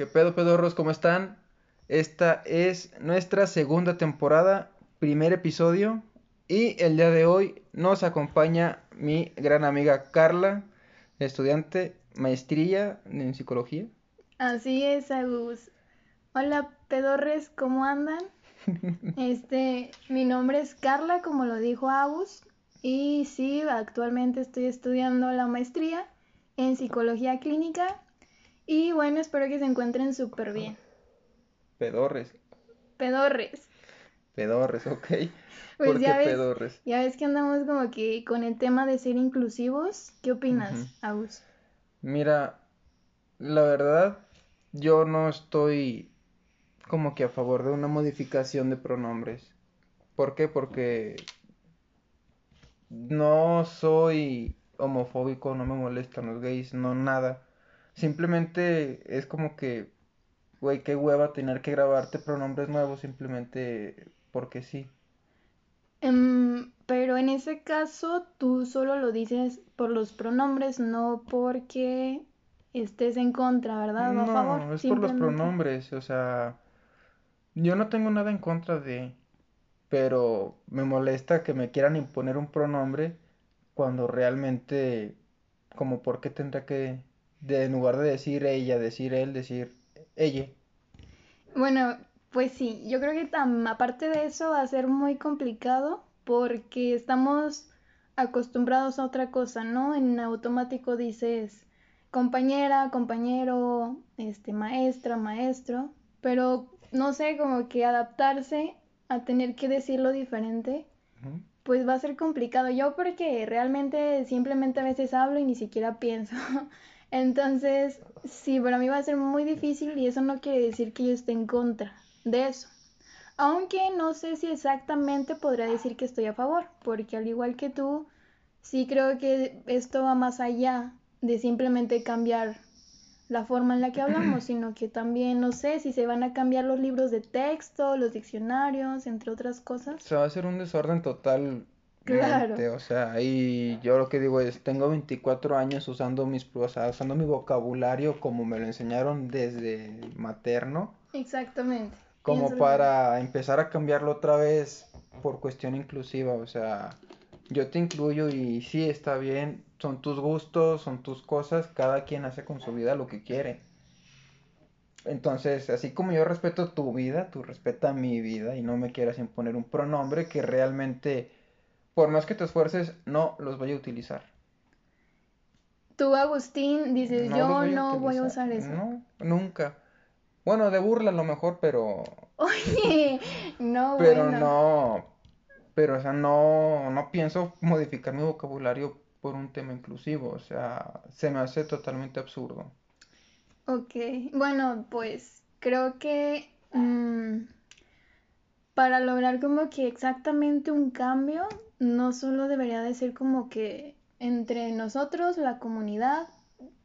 ¿Qué pedo, pedorros? ¿Cómo están? Esta es nuestra segunda temporada, primer episodio. Y el día de hoy nos acompaña mi gran amiga Carla, estudiante maestría en psicología. Así es, Agus. Hola, pedorres, ¿cómo andan? Este, mi nombre es Carla, como lo dijo Agus. Y sí, actualmente estoy estudiando la maestría en psicología clínica. Y bueno, espero que se encuentren súper bien. Pedorres. Pedorres. Pedorres, ok. Pues ¿Por qué ya ves, pedorres? ya ves que andamos como que con el tema de ser inclusivos. ¿Qué opinas. Agus? Mira, la verdad, yo no estoy como que a favor de una modificación de pronombres. ¿Por qué? Porque no soy homofóbico, no me molestan los gays, no nada. Simplemente es como que, güey, qué hueva tener que grabarte pronombres nuevos simplemente porque sí. Em, pero en ese caso, tú solo lo dices por los pronombres, no porque estés en contra, ¿verdad? O a favor, No, es por los pronombres, o sea, yo no tengo nada en contra de, pero me molesta que me quieran imponer un pronombre cuando realmente, como por qué tendrá que, de, en lugar de decir ella, decir él, decir ella. Bueno, pues sí, yo creo que tam- aparte de eso va a ser muy complicado porque estamos acostumbrados a otra cosa, ¿no? En automático dices compañera, compañero, este, maestra, maestro, pero no sé, como que adaptarse a tener que decirlo diferente, pues va a ser complicado. Yo porque realmente simplemente a veces hablo y ni siquiera pienso. Entonces, sí, para mí va a ser muy difícil y eso no quiere decir que yo esté en contra de eso. Aunque no sé si exactamente podría decir que estoy a favor, porque al igual que tú, sí creo que esto va más allá de simplemente cambiar la forma en la que hablamos, sino que también no sé si se van a cambiar los libros de texto, los diccionarios, entre otras cosas. Se va a hacer un desorden totalmente, Claro. o sea, y yo lo que digo es, tengo 24 años usando mis, o sea, usando mi vocabulario como me lo enseñaron desde materno. Exactamente. como para empezar a cambiarlo otra vez por cuestión inclusiva, o sea, yo te incluyo y sí está bien, son tus gustos, son tus cosas, cada quien hace con su vida lo que quiere. Entonces, así como yo respeto tu vida, tú respeta mi vida y no me quieras imponer un pronombre que realmente, por más que te esfuerces, no los voy a utilizar. Tú, Agustín, dices, No yo voy a no voy a usar eso. No, nunca. Bueno, de burla a lo mejor, pero Oye, no, Pero bueno. no, pero o sea, no, no pienso modificar mi vocabulario por un tema inclusivo, o sea, se me hace totalmente absurdo. Ok, bueno, pues creo que mm, para lograr como que exactamente un cambio, no solo debería de ser como que entre nosotros, la comunidad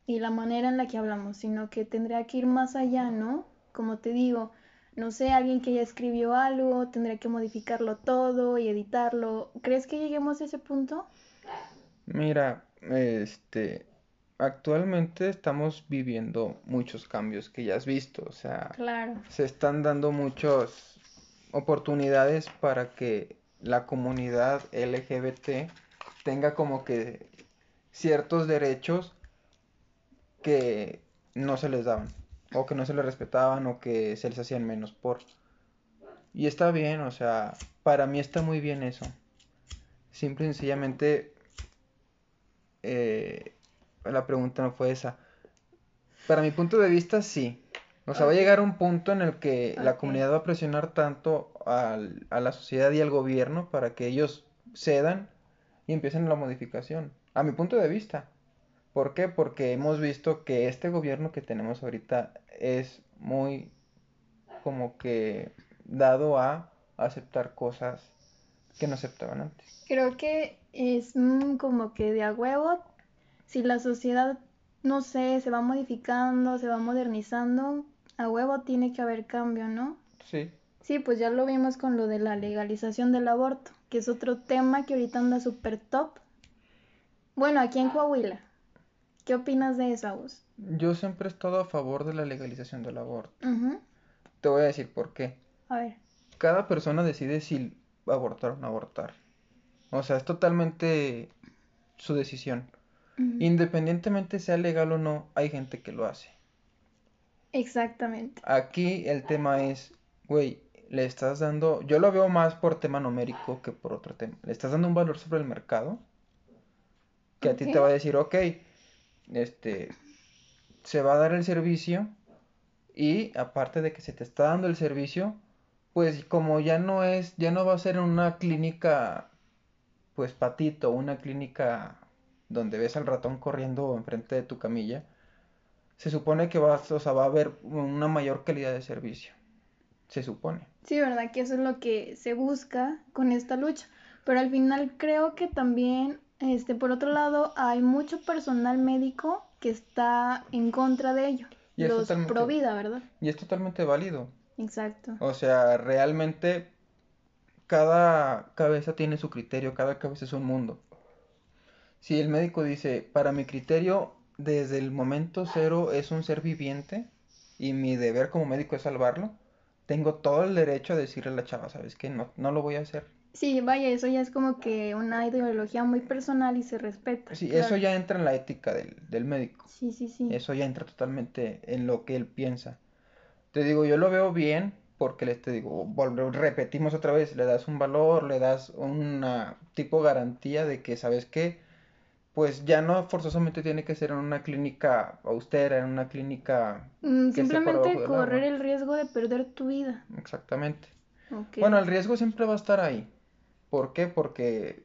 y la manera en la que hablamos, sino que tendría que ir más allá, ¿no? Como te digo, no sé, alguien que ya escribió algo, tendría que modificarlo todo y editarlo. ¿Crees que lleguemos a ese punto? Mira, este, actualmente estamos viviendo muchos cambios que ya has visto, o sea, Claro. se están dando muchas oportunidades para que la comunidad LGBT tenga como que ciertos derechos que no se les daban, o que no se les respetaban, o que se les hacían menos por. Y está bien, o sea, para mí está muy bien eso. Simple y sencillamente, eh, la pregunta no fue esa. Para mi punto de vista, sí. O sea, va a llegar un punto en el que la comunidad va a presionar tanto al- a la sociedad y al gobierno para que ellos cedan y empiecen la modificación. A mi punto de vista. ¿Por qué? Porque hemos visto que este gobierno que tenemos ahorita es muy como que dado a aceptar cosas que no aceptaban antes. Creo que es mm, como que de a huevo, si la sociedad, no sé, se va modificando, se va modernizando, a huevo tiene que haber cambio, ¿no? Sí. Sí, pues ya lo vimos con lo de la legalización del aborto, que es otro tema que ahorita anda súper top. Bueno, aquí en Coahuila. ¿Qué opinas de eso, Agus? Yo siempre he estado a favor de la legalización del aborto. Ujú. Te voy a decir por qué. A ver. Cada persona decide si abortar o no abortar. O sea, es totalmente su decisión. Independientemente sea legal o no, hay gente que lo hace. Exactamente. Aquí el tema es, güey, le estás dando, yo lo veo más por tema numérico que por otro tema. Le estás dando un valor sobre el mercado que a ti te va a decir, ok, este, se va a dar el servicio y aparte de que se te está dando el servicio, pues como ya no es, ya no va a ser una clínica, pues patito, una clínica donde ves al ratón corriendo enfrente de tu camilla, se supone que vas, o sea, va a haber una mayor calidad de servicio. Se supone. Sí, verdad que eso es lo que se busca con esta lucha. Pero al final creo que también, este, por otro lado, hay mucho personal médico que está en contra de ello. Y es Los pro vida, ¿verdad? Y es totalmente válido. Exacto. O sea, realmente cada cabeza tiene su criterio, cada cabeza es un mundo. Si el médico dice, para mi criterio, desde el momento cero es un ser viviente y mi deber como médico es salvarlo, tengo todo el derecho a decirle a la chava, ¿sabes qué? No, no lo voy a hacer. Sí, vaya, eso ya es como que una ideología muy personal y se respeta. Sí, claro. eso ya entra en la ética del, del médico. Sí, sí, sí. Eso ya entra totalmente en lo que él piensa. Te digo, yo lo veo bien porque le te digo, repetimos otra vez, le das un valor, le das una tipo garantía de que, ¿sabes qué? Pues ya no forzosamente tiene que ser en una clínica austera, en una clínica Mm, que simplemente correr el riesgo de perder tu vida. Exactamente. Bueno, el riesgo siempre va a estar ahí. ¿Por qué? Porque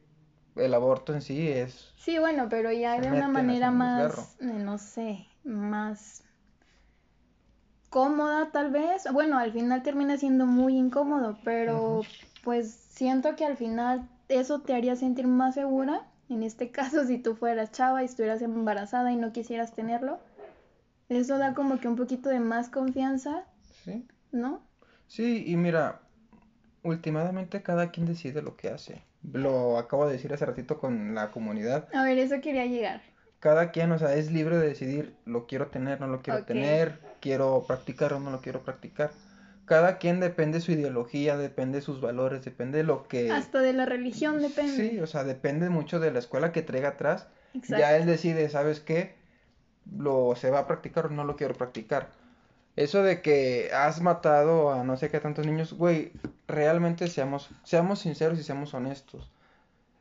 el aborto en sí es... Sí, bueno, pero ya de una manera más, eh, no sé, más cómoda tal vez. Bueno, al final termina siendo muy incómodo, pero pues siento que al final eso te haría sentir más segura. En este caso, si tú fueras chava y estuvieras embarazada y no quisieras tenerlo, eso da como que un poquito de más confianza, ¿Sí? ¿no? Sí, y mira, últimamente cada quien decide lo que hace. Lo acabo de decir hace ratito con la comunidad. A ver, eso quería llegar. Cada quien, o sea, es libre de decidir, lo quiero tener, no lo quiero tener, quiero practicar o no lo quiero practicar. Cada quien depende de su ideología, depende de sus valores, depende de lo que... Hasta de la religión depende. Sí, o sea, depende mucho de la escuela que traiga atrás. Exacto. Ya él decide, ¿sabes qué? Lo se va a practicar o no lo quiero practicar. Eso de que has matado a no sé qué tantos niños, güey, realmente seamos, seamos sinceros y seamos honestos.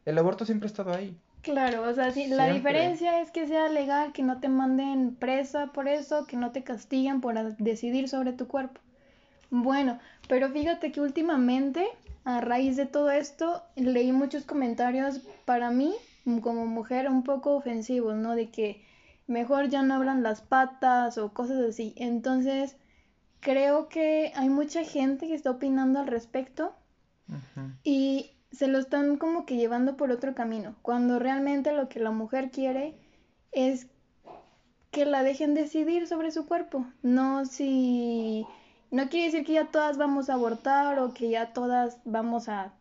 El aborto siempre ha estado ahí. Claro, o sea, sí, la diferencia es que sea legal, que no te manden presa por eso, que no te castiguen por decidir sobre tu cuerpo. Bueno, pero fíjate que últimamente, a raíz de todo esto, leí muchos comentarios para mí, mm, como mujer, un poco ofensivos, ¿no? De que mejor ya no abran las patas o cosas así. Entonces, creo que hay mucha gente que está opinando al respecto y se lo están como que llevando por otro camino, cuando realmente lo que la mujer quiere es que la dejen decidir sobre su cuerpo, no si no quiere decir que ya todas vamos a abortar o que ya todas vamos a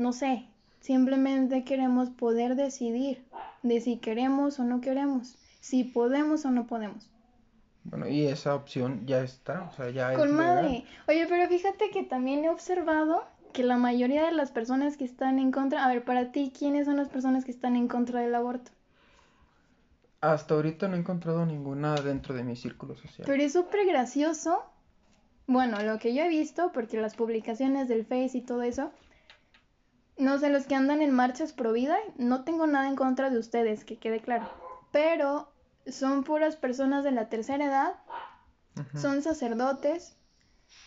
no sé, simplemente queremos poder decidir de si queremos o no queremos, si podemos o no podemos. Bueno, y esa opción ya está, o sea, ya es Con legal. madre. Oye, pero fíjate que también he observado que la mayoría de las personas que están en contra, a ver, para ti, ¿quiénes son las personas que están en contra del aborto? Hasta ahorita no he encontrado ninguna dentro de mi círculo social. Pero es súper gracioso. Bueno, lo que yo he visto, porque las publicaciones del Face y todo eso, no sé, los que andan en marchas pro vida, no tengo nada en contra de ustedes, que quede claro. Pero son puras personas de la tercera edad son sacerdotes,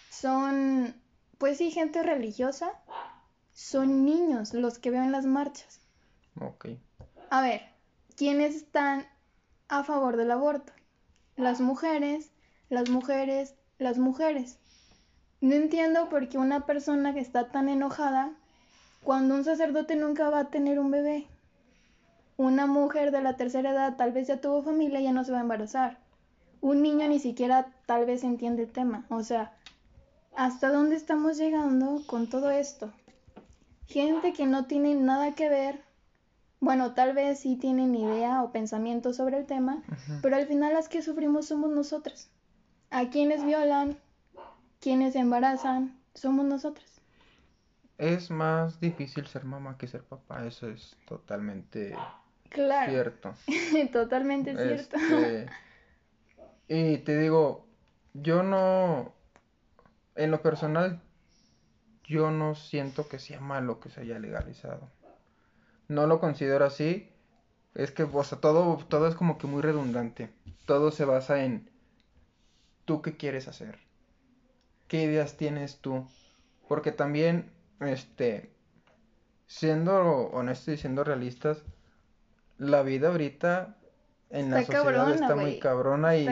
son, pues sí, gente religiosa, son niños los que veo en las marchas. Ok. A ver, ¿quiénes están a favor del aborto? Las mujeres, las mujeres, las mujeres. No entiendo por qué una persona que está tan enojada cuando un sacerdote nunca va a tener un bebé. Una mujer de la tercera edad tal vez ya tuvo familia y ya no se va a embarazar. Un niño ni siquiera tal vez entiende el tema. O sea, ¿hasta dónde estamos llegando con todo esto? Gente que no tiene nada que ver bueno, tal vez sí tienen idea o pensamiento sobre el tema, pero al final las que sufrimos somos nosotras. A quienes violan, quienes embarazan, somos nosotras. Es más difícil ser mamá que ser papá, eso es totalmente claro. cierto. totalmente cierto. Este, y te digo, yo no, en lo personal, yo no siento que sea malo que se haya legalizado no lo considero así. Es que, o sea, todo, todo es como que muy redundante. Todo se basa en tú qué quieres hacer. ¿Qué ideas tienes tú? Porque también, este, siendo honestos y siendo realistas, la vida ahorita en la sociedad está muy cabrona y,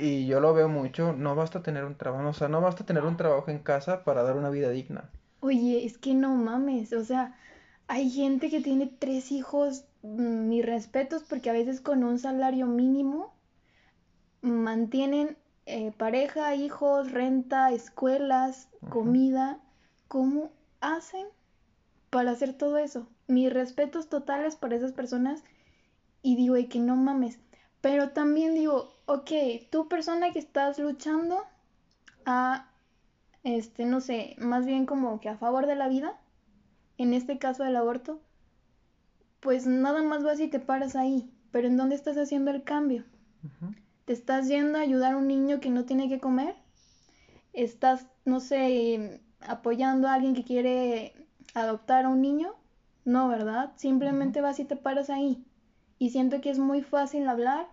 y yo lo veo mucho. No basta tener un trabajo, o sea, no basta tener un trabajo en casa para dar una vida digna. Oye, es que no mames, o sea, hay gente que tiene tres hijos, mm, mis respetos, porque a veces con un salario mínimo mantienen eh, pareja, hijos, renta, escuelas, comida. ¿Cómo hacen para hacer todo eso? Mis respetos totales para esas personas y digo, y que no mames. Pero también digo, ok, tú persona que estás luchando a, este, no sé, más bien como que a favor de la vida, en este caso del aborto, pues nada más vas y te paras ahí. Pero ¿en dónde estás haciendo el cambio? ¿Te estás yendo a ayudar a un niño que no tiene que comer? ¿Estás, no sé, apoyando a alguien que quiere adoptar a un niño? No, ¿verdad? Simplemente vas y te paras ahí. Y siento que es muy fácil hablar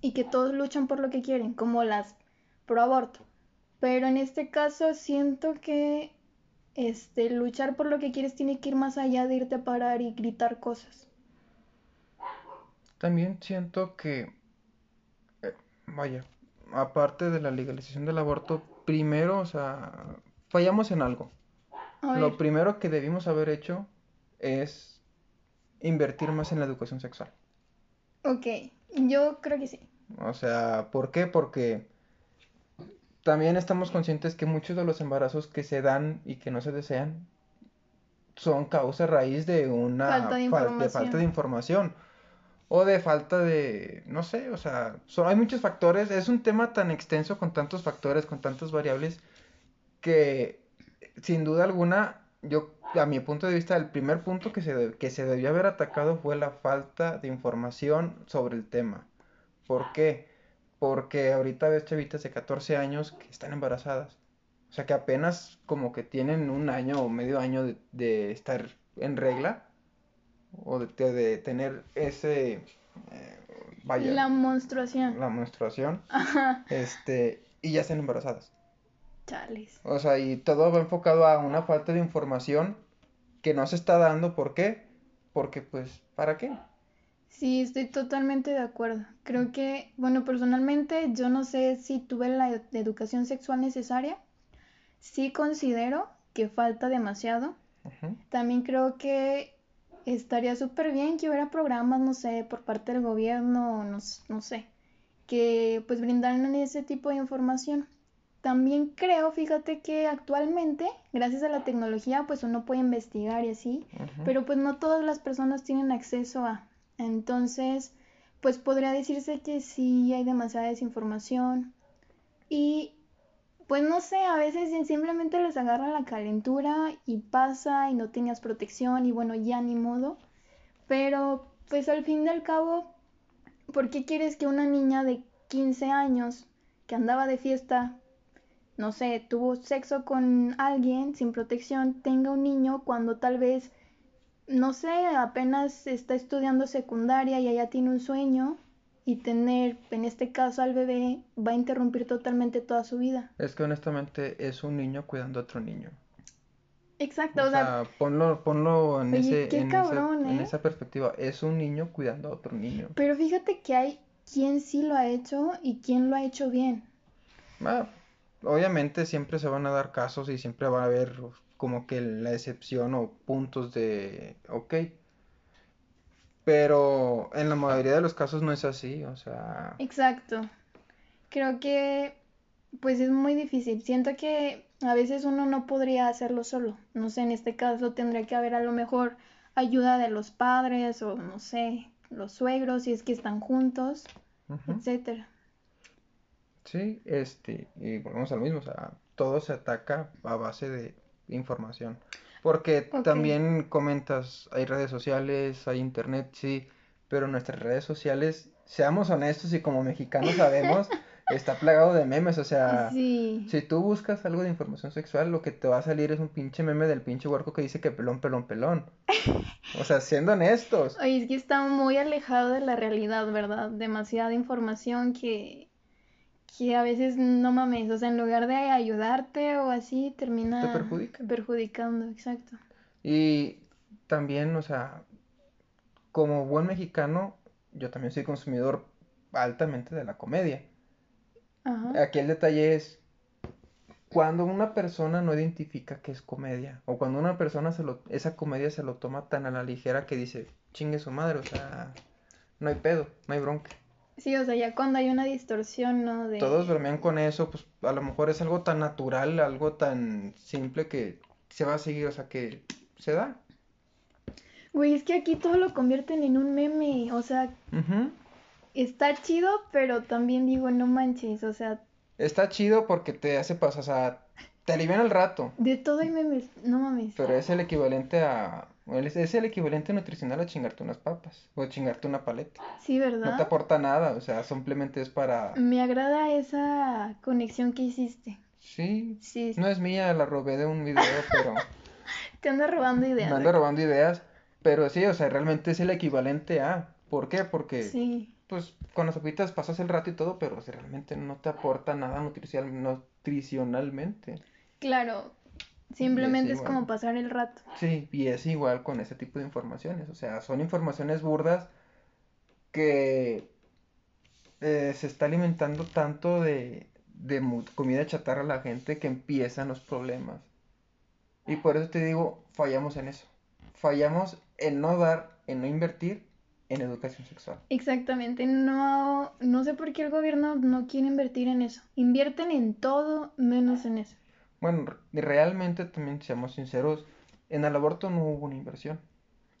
y que todos luchan por lo que quieren, como las pro aborto. Pero en este caso siento que este, luchar por lo que quieres tiene que ir más allá de irte a parar y gritar cosas. También siento que, vaya, aparte de la legalización del aborto, primero, o sea, fallamos en algo. Lo primero que debimos haber hecho es invertir más en la educación sexual. Ok, yo creo que sí. O sea, ¿por qué? Porque también estamos conscientes que muchos de los embarazos que se dan y que no se desean son causa raíz de una falta de, falta de información o de falta de, no sé, o sea, son, hay muchos factores, es un tema tan extenso con tantos factores, con tantas variables, que sin duda alguna, yo, a mi punto de vista, el primer punto que se, que se debió haber atacado fue la falta de información sobre el tema. ¿Por qué? Porque ahorita ves chavitas de 14 años que están embarazadas. O sea, que apenas como que tienen un año o medio año de, estar en regla. O de, tener ese... Eh, vaya. La menstruación. La menstruación. Ajá. Este, y ya están embarazadas. Chales. O sea, y todo va enfocado a una falta de información que no se está dando. ¿Por qué? Porque, pues, ¿para qué? Sí, estoy totalmente de acuerdo. Creo que, bueno, personalmente yo no sé si tuve la educación sexual necesaria. Sí considero que falta demasiado. También creo que estaría súper bien que hubiera programas, no sé, por parte del gobierno, no, no sé, que pues brindaran ese tipo de información. También creo, fíjate que actualmente, gracias a la tecnología, pues uno puede investigar y así, pero pues no todas las personas tienen acceso a, entonces, pues podría decirse que sí hay demasiada desinformación y pues no sé, a veces simplemente les agarra la calentura y pasa y no tenías protección y bueno, ya ni modo. Pero pues al fin y al cabo, ¿por qué quieres que una niña de 15 años que andaba de fiesta, no sé, tuvo sexo con alguien sin protección, tenga un niño cuando tal vez no sé, apenas está estudiando secundaria y ya tiene un sueño y tener, en este caso al bebé, va a interrumpir totalmente toda su vida. Es que honestamente es un niño cuidando a otro niño. Exacto, o, sea, ponlo, ponlo en, ese, en, ¿eh? esa, perspectiva. Es un niño cuidando a otro niño. Pero fíjate que hay quien sí lo ha hecho y quien lo ha hecho bien. Ah, obviamente siempre se van a dar casos y siempre va a haber como que la excepción o puntos de, ok. Pero en la mayoría de los casos no es así, o sea... Exacto. Creo que pues es muy difícil. Siento que a veces uno no podría hacerlo solo. No sé, en este caso tendría que haber a lo mejor ayuda de los padres o no sé, los suegros si es que están juntos, Ujú. etcétera. Sí, este, y volvemos a lo mismo, o sea, todo se ataca a base de información. Porque también comentas, hay redes sociales, hay internet, sí, pero nuestras redes sociales, seamos honestos y como mexicanos sabemos, está plagado de memes, o sea, Sí. si tú buscas algo de información sexual, lo que te va a salir es un pinche meme del pinche huerco que dice que pelón, pelón, pelón. O sea, siendo honestos. Oye, es que está muy alejado de la realidad, ¿verdad? Demasiada información que, que a veces no mames, o sea, en lugar de ayudarte o así, termina Te perjudican. perjudicando, exacto. Y también, o sea, como buen mexicano, yo también soy consumidor altamente de la comedia. Ajá. Aquí el detalle es cuando una persona no identifica que es comedia, o cuando una persona se lo, esa comedia se lo toma tan a la ligera que dice, chingue su madre, o sea, no hay pedo, no hay bronca. Sí, o sea, ya cuando hay una distorsión, ¿no? De... Todos bromean con eso, pues a lo mejor es algo tan natural, algo tan simple que se va a seguir, o sea, que se da. Güey, es que aquí todo lo convierten en un meme, o sea, está chido, pero también digo, no manches, o sea, Está chido porque te hace pasar, o sea, te alivian el rato, de todo hay memes, no mames. pero es el equivalente a, es es el equivalente nutricional a chingarte unas papas o chingarte una paleta. Sí, No te ¿verdad? aporta nada, o sea, simplemente es para, Me agrada esa conexión que hiciste. sí, Sí, no es mía, la robé de un video, pero te ando robando ideas. me ando robando ideas, pero sí, o sea, realmente es el equivalente a, ¿por qué? Porque, Sí, pues, con las papitas pasas el rato y todo, pero o sea, realmente no te aporta nada nutricional, nutricionalmente. claro. Simplemente es como pasar el rato. Sí, y es igual con ese tipo de informaciones. O sea, son informaciones burdas que eh, se está alimentando tanto de, de comida chatarra a la gente que empiezan los problemas. Y por eso te digo, fallamos en eso. Fallamos en no dar, en no invertir en educación sexual. Exactamente, no, no sé por qué el gobierno no quiere invertir en eso. Invierten en todo menos en eso. Bueno, re- realmente también, seamos sinceros, en el aborto no hubo una inversión.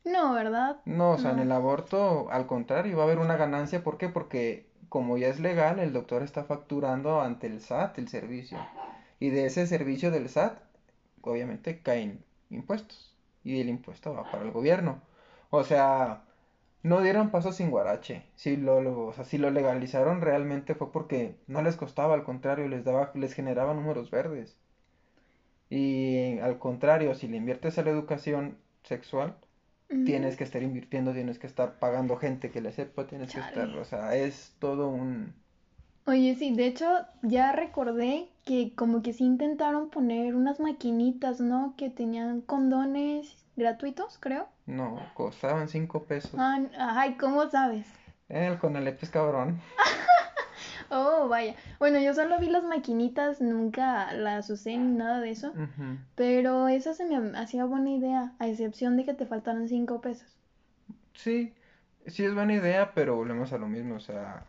No, ¿verdad? No, o sea, en el aborto, al contrario, va a haber una ganancia. ¿Por qué? Porque como ya es legal, el doctor está facturando ante el SAT el servicio. Y de ese servicio del SAT, obviamente caen impuestos. Y el impuesto va para el gobierno. O sea, no dieron paso sin guarache. Si lo, lo- o sea, si lo legalizaron realmente fue porque no les costaba, al contrario, les daba, les generaba números verdes. Y al contrario, si le inviertes a la educación sexual, tienes que estar invirtiendo, tienes que estar pagando gente que le sepa, tienes que estar, o sea, es todo un... Oye, sí, de hecho ya recordé que como que sí intentaron poner unas maquinitas, ¿no? Que tenían condones gratuitos, creo. No, costaban cinco pesos. Ah, ay, ¿cómo sabes? El Conalep es cabrón. Oh, vaya. Bueno, yo solo vi las maquinitas, nunca las usé ni nada de eso. Pero esa se me hacía buena idea, a excepción de que te faltaran cinco pesos. Sí, sí es buena idea, pero volvemos a lo mismo, o sea,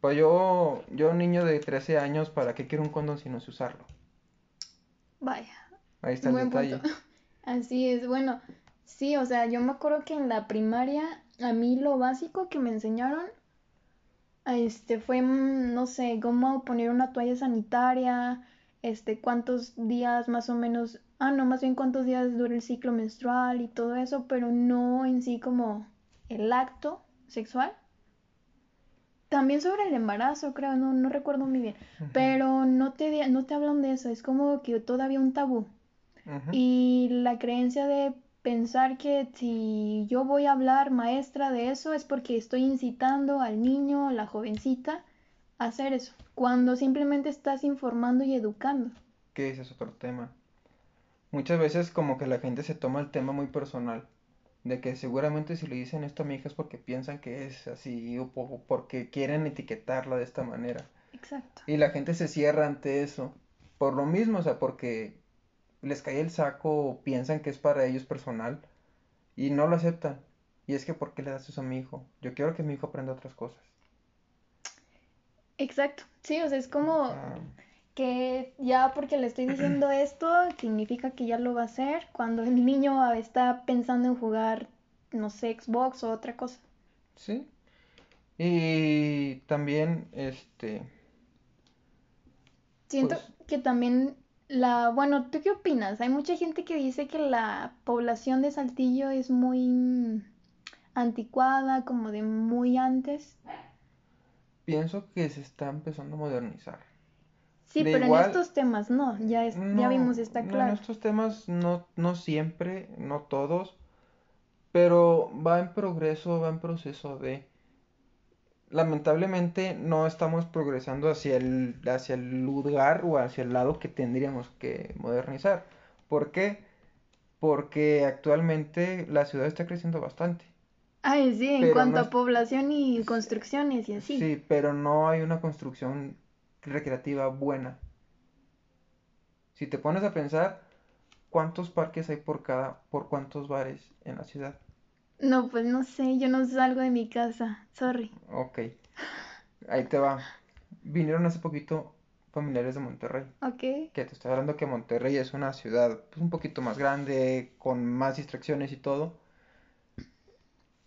pues yo, yo niño de 13 años, ¿para qué quiero un condón si no sé usarlo? Vaya, Ahí está el buen detalle. punto. Así es, bueno, sí, o sea, yo me acuerdo que en la primaria a mí lo básico que me enseñaron este fue, mm, no sé, cómo poner una toalla sanitaria, este, cuántos días más o menos, ah, no, más bien cuántos días dura el ciclo menstrual y todo eso, pero no en sí como el acto sexual. También sobre el embarazo, creo, no, no recuerdo muy bien, pero no te, no te hablan de eso, es como que todavía un tabú. Y la creencia de pensar que si yo voy a hablar maestra de eso es porque estoy incitando al niño, la jovencita, a hacer eso, cuando simplemente estás informando y educando. Que ese es otro tema. Muchas veces como que la gente se toma el tema muy personal, de que seguramente si le dicen esto a mi hija es porque piensan que es así o po- porque quieren etiquetarla de esta manera. Exacto. Y la gente se cierra ante eso, por lo mismo, o sea, porque les cae el saco o piensan que es para ellos personal y no lo aceptan. Y es que ¿por qué le das eso a mi hijo? Yo quiero que mi hijo aprenda otras cosas. Exacto. Sí, o sea, es como Ah, que ya porque le estoy diciendo esto, significa que ya lo va a hacer, cuando el niño está pensando en jugar no sé, Xbox o otra cosa. Sí. Y también, este... Siento Pues- que también la, bueno, ¿tú qué opinas? Hay mucha gente que dice que la población de Saltillo es muy mm, anticuada, como de muy antes. Pienso que se está empezando a modernizar. Sí, De pero igual- en estos temas no, ya, es- ya vimos, está no, claro. en estos temas no, no siempre, no todos, pero va en progreso, va en proceso de... Lamentablemente no estamos progresando hacia el, hacia el lugar o hacia el lado que tendríamos que modernizar. ¿Por qué? Porque actualmente la ciudad está creciendo bastante. Ay, sí, en cuanto no a es- población y construcciones y así. Sí, pero no hay una construcción recreativa buena. Si te pones a pensar, ¿cuántos parques hay por cada, por cuántos bares en la ciudad? No, pues no sé, yo no salgo de mi casa, sorry. Ok, ahí te va. Vinieron hace poquito familiares de Monterrey. Ok. Que te estoy hablando que Monterrey es una ciudad pues, un poquito más grande, con más distracciones y todo.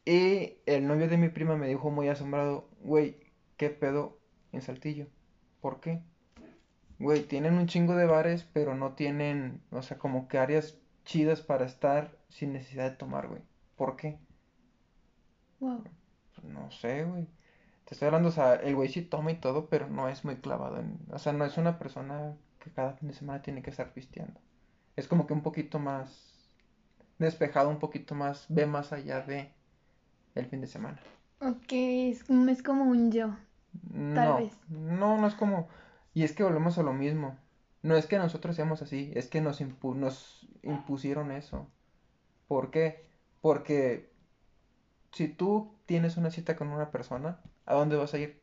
Y el novio de mi prima me dijo muy asombrado, güey, ¿qué pedo en Saltillo? ¿Por qué? Güey, tienen un chingo de bares, pero no tienen, o sea, como que áreas chidas para estar sin necesidad de tomar, güey. ¿Por qué? Wow. Pues no sé, güey. Te estoy hablando, o sea, el güey sí toma y todo, pero no es muy clavado en... O sea, no es una persona que cada fin de semana tiene que estar pisteando. Es como que un poquito más despejado, un poquito más, ve más allá de el fin de semana. Ok, es, como- es como un yo. Tal No, vez. no, no es como... Y es que volvemos a lo mismo. No es que nosotros seamos así, es que nos, impu- nos impusieron eso. ¿Por qué? Porque si tú tienes una cita con una persona, ¿a dónde vas a ir?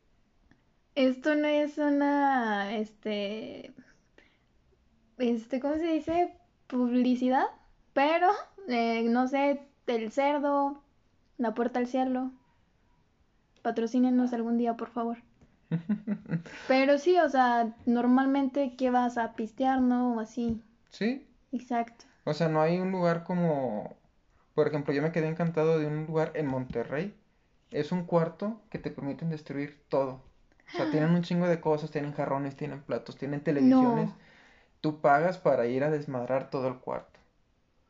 Esto no es una, este, este, ¿cómo se dice? Publicidad, pero, eh, no sé, el cerdo, la puerta al cielo. Patrocínenos algún día, por favor. Pero sí, o sea, normalmente, ¿qué vas a pistear, no? O así. Sí, Exacto. o sea, no hay un lugar como, por ejemplo, yo me quedé encantado de un lugar en Monterrey. Es un cuarto que te permiten destruir todo. O sea, tienen un chingo de cosas, tienen jarrones, tienen platos, tienen televisiones. No. Tú pagas para ir a desmadrar todo el cuarto.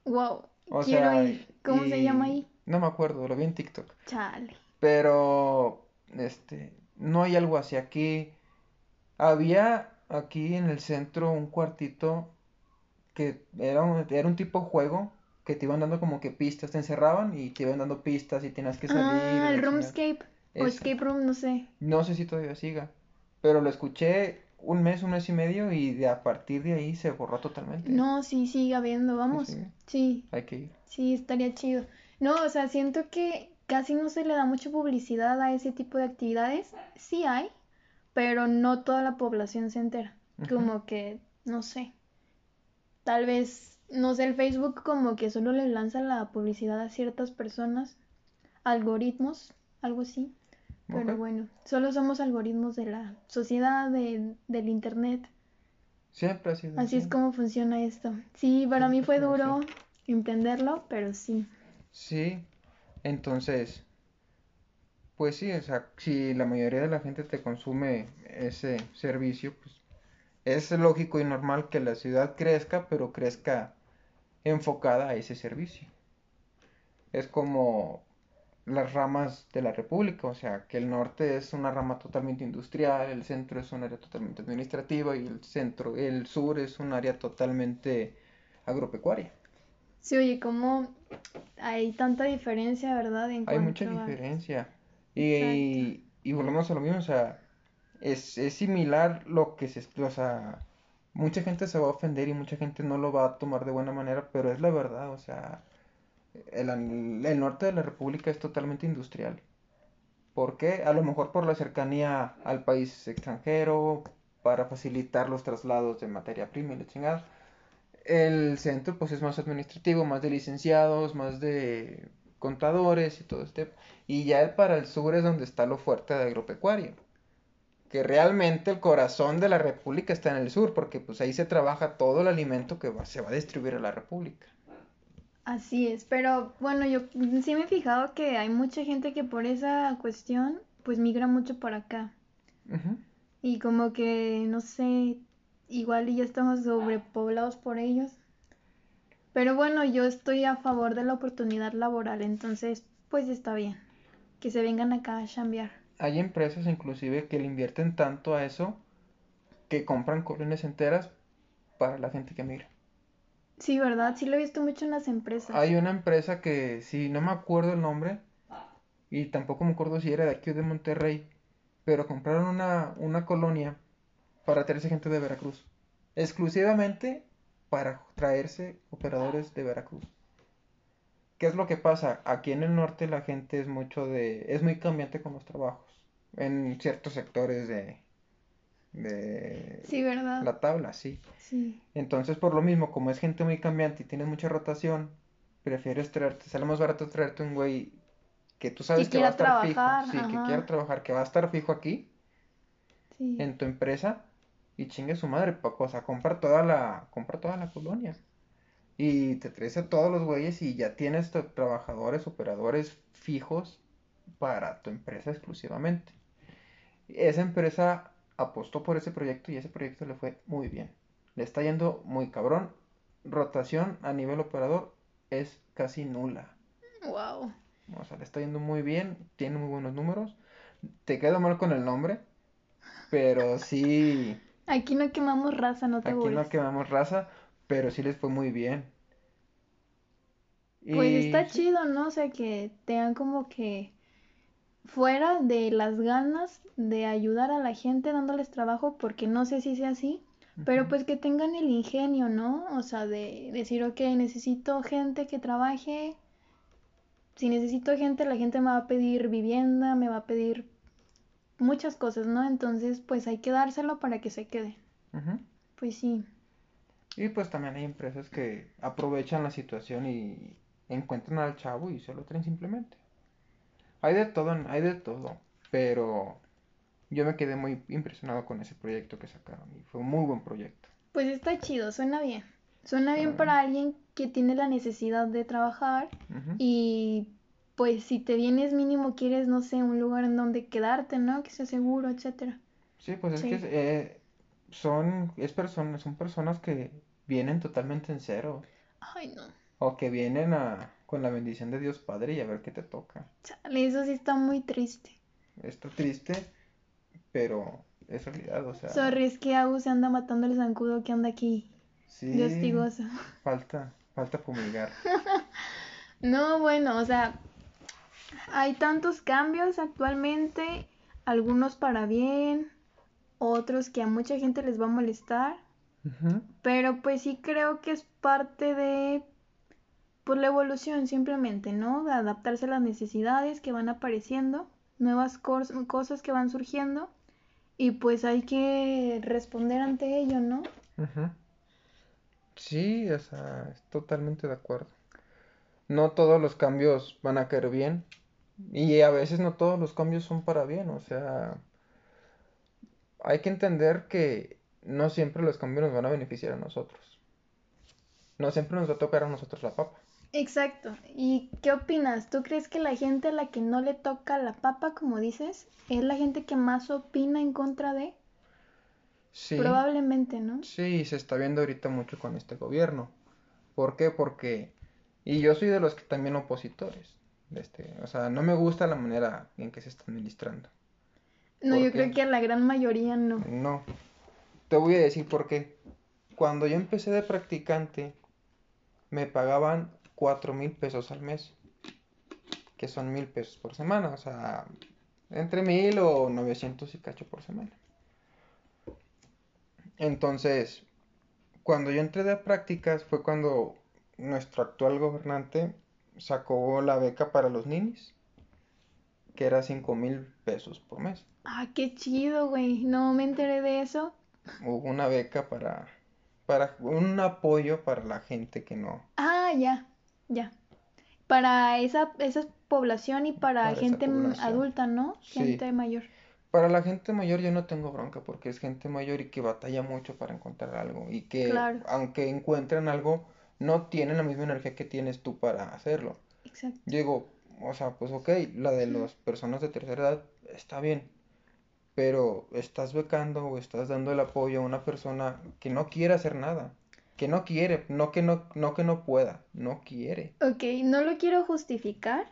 Wow. O Quiero sea, ir. ¿Cómo se llama ahí? No me acuerdo, lo vi en TikTok. Chale. Pero, este, no hay algo así aquí. Había aquí en el centro un cuartito que era un, era un tipo juego que te iban dando como que pistas, te encerraban y te iban dando pistas y tenías que salir. y Ah, el. Roomscape. O. Escape Room, no sé. No sé si todavía siga, pero lo escuché un mes, un mes y medio y de a partir de ahí se borró totalmente. No, sí, sigue habiendo, vamos. Sí, Hay que ir. sí, estaría chido. No, o sea, siento que casi no se le da mucha publicidad a ese tipo de actividades. Sí hay, pero no toda la población se entera. Como que, no sé. Tal vez, no sé, el Facebook como que solo le lanza la publicidad a ciertas personas. Algoritmos, algo así. Pero bueno, solo somos algoritmos de la sociedad, de- del internet. Siempre ha sido Así es como funciona esto. Sí, para mí Siempre fue fue duro entenderlo, pero sí. Sí, entonces, pues sí, o sea, si la mayoría de la gente te consume ese servicio, pues es lógico y normal que la ciudad crezca, pero crezca enfocada a ese servicio. Es como las ramas de la república, o sea, que el norte es una rama totalmente industrial, el centro es un área totalmente administrativa y el centro, el sur es un área totalmente agropecuaria. Sí, oye, ¿cómo hay tanta diferencia, verdad? En Hay mucha a- diferencia. Y, y volvemos a lo mismo, o sea, es, es similar lo que se, o sea, mucha gente se va a ofender y mucha gente no lo va a tomar de buena manera, pero es la verdad, o sea, el, norte de la República es totalmente industrial. ¿Por qué? A lo mejor por la cercanía al país extranjero, para facilitar los traslados de materia prima y la chingada. El centro pues es más administrativo, más de licenciados, más de contadores y todo este. Y ya para el sur es donde está lo fuerte de agropecuario. Que realmente el corazón de la república está en el sur, porque pues ahí se trabaja todo el alimento que va- se va a distribuir a la república. Así es, pero bueno, yo sí me he fijado que hay mucha gente que por esa cuestión pues migra mucho para acá. Y como que, no sé, igual ya estamos sobrepoblados por ellos. Pero bueno, yo estoy a favor de la oportunidad laboral, entonces pues está bien que se vengan acá a chambear. Hay empresas inclusive que le invierten tanto a eso que compran colonias enteras para la gente que migra. Sí, ¿verdad? Sí lo he visto mucho en las empresas. Hay una empresa que, sí, no me acuerdo el nombre, y tampoco me acuerdo si era de aquí o de Monterrey, pero compraron una, una colonia para traerse gente de Veracruz. Exclusivamente para traerse operadores de Veracruz. ¿Qué es lo que pasa? Aquí en el norte la gente es mucho de... es muy cambiante con los trabajos. En ciertos sectores de... de sí, ¿verdad? La tabla, sí. Sí. Entonces, por lo mismo, como es gente muy cambiante y tienes mucha rotación, prefieres traerte, sale más barato traerte un güey que tú sabes que, va a estar fijo. Sí, que quiera trabajar, que va a estar fijo aquí. Sí. En tu empresa. Y chingue su madre, o sea, compra toda la, compra toda la colonia y te traes a todos los güeyes y ya tienes trabajadores, operadores fijos para tu empresa exclusivamente. Esa empresa apostó por ese proyecto y ese proyecto le fue muy bien. Le está yendo muy cabrón. Rotación a nivel operador es casi nula. Wow. O sea, le está yendo muy bien, tiene muy buenos números. Te quedo mal con el nombre, pero sí. Aquí no quemamos raza, no te Aquí no quemamos raza, pero sí les fue muy bien. Pues está chido, ¿no? O sea, que tengan como que fuera de las ganas de ayudar a la gente dándoles trabajo, porque no sé si sea así, pero pues que tengan el ingenio, ¿no? O sea, de decir, ok, necesito gente que trabaje. Si necesito gente, la gente me va a pedir vivienda, me va a pedir muchas cosas, ¿no? Entonces, pues hay que dárselo para que se quede. Pues sí. Y pues también hay empresas que aprovechan la situación y encuentran al chavo y se lo traen simplemente. Hay de todo, hay de todo, pero yo me quedé muy impresionado con ese proyecto que sacaron y fue un muy buen proyecto. Pues está chido, suena bien. Suena bien para alguien que tiene la necesidad de trabajar y pues si te vienes mínimo quieres, no sé, un lugar en donde quedarte, ¿no? Que sea seguro, etcétera. Sí, pues es que eh, son, es personas, son personas que vienen totalmente en cero. Ay, no. O que vienen a, con la bendición de Dios Padre y a ver qué te toca. Chale, eso sí está muy triste. Está triste, pero es realidad, o sea. Sorry, es que Agus se anda matando el zancudo que anda aquí. Sí. Dios Falta, falta fumigar. no, bueno, o sea, hay tantos cambios actualmente, algunos para bien, otros que a mucha gente les va a molestar. Pero pues sí creo que es parte de pues, la evolución simplemente, ¿no? De adaptarse a las necesidades que van apareciendo, nuevas cosas que van surgiendo y pues hay que responder ante ello, ¿no? Sí, o sea, totalmente de acuerdo. No todos los cambios van a caer bien y a veces no todos los cambios son para bien, o sea, hay que entender que no siempre los cambios nos van a beneficiar a nosotros. No siempre nos va a tocar a nosotros la papa. Exacto. ¿Y qué opinas? ¿Tú crees que la gente a la que no le toca la papa, como dices, es la gente que más opina en contra de? Sí. Probablemente, ¿no? Sí, se está viendo ahorita mucho con este gobierno. ¿Por qué? Porque... Y yo soy de los que también opositores. De este, o sea, no me gusta la manera en que se está administrando. No, yo creo que a la gran mayoría no. No. Te voy a decir por qué. Cuando yo empecé de practicante, me pagaban cuatro mil pesos al mes. Que son mil pesos por semana. O sea, entre mil o 900 y cacho por semana. Entonces, cuando yo entré de prácticas fue cuando nuestro actual gobernante sacó la beca para los ninis, que era cinco mil pesos por mes. Ah, qué chido, güey. No me enteré de eso. Hubo una beca para, para un apoyo para la gente que no. Ah, ya, ya. Para esa, esa población y para, gente adulta, ¿no? Gente mayor. Para la gente mayor yo no tengo bronca porque es gente mayor y que batalla mucho para encontrar algo y que aunque encuentren algo no tienen la misma energía que tienes tú para hacerlo. Exacto. Yo digo, o sea, pues ok, la de las personas de tercera edad está bien, pero estás becando o estás dando el apoyo a una persona que no quiere hacer nada, que no quiere, no que no, no que no pueda, no quiere. Ok, no lo quiero justificar,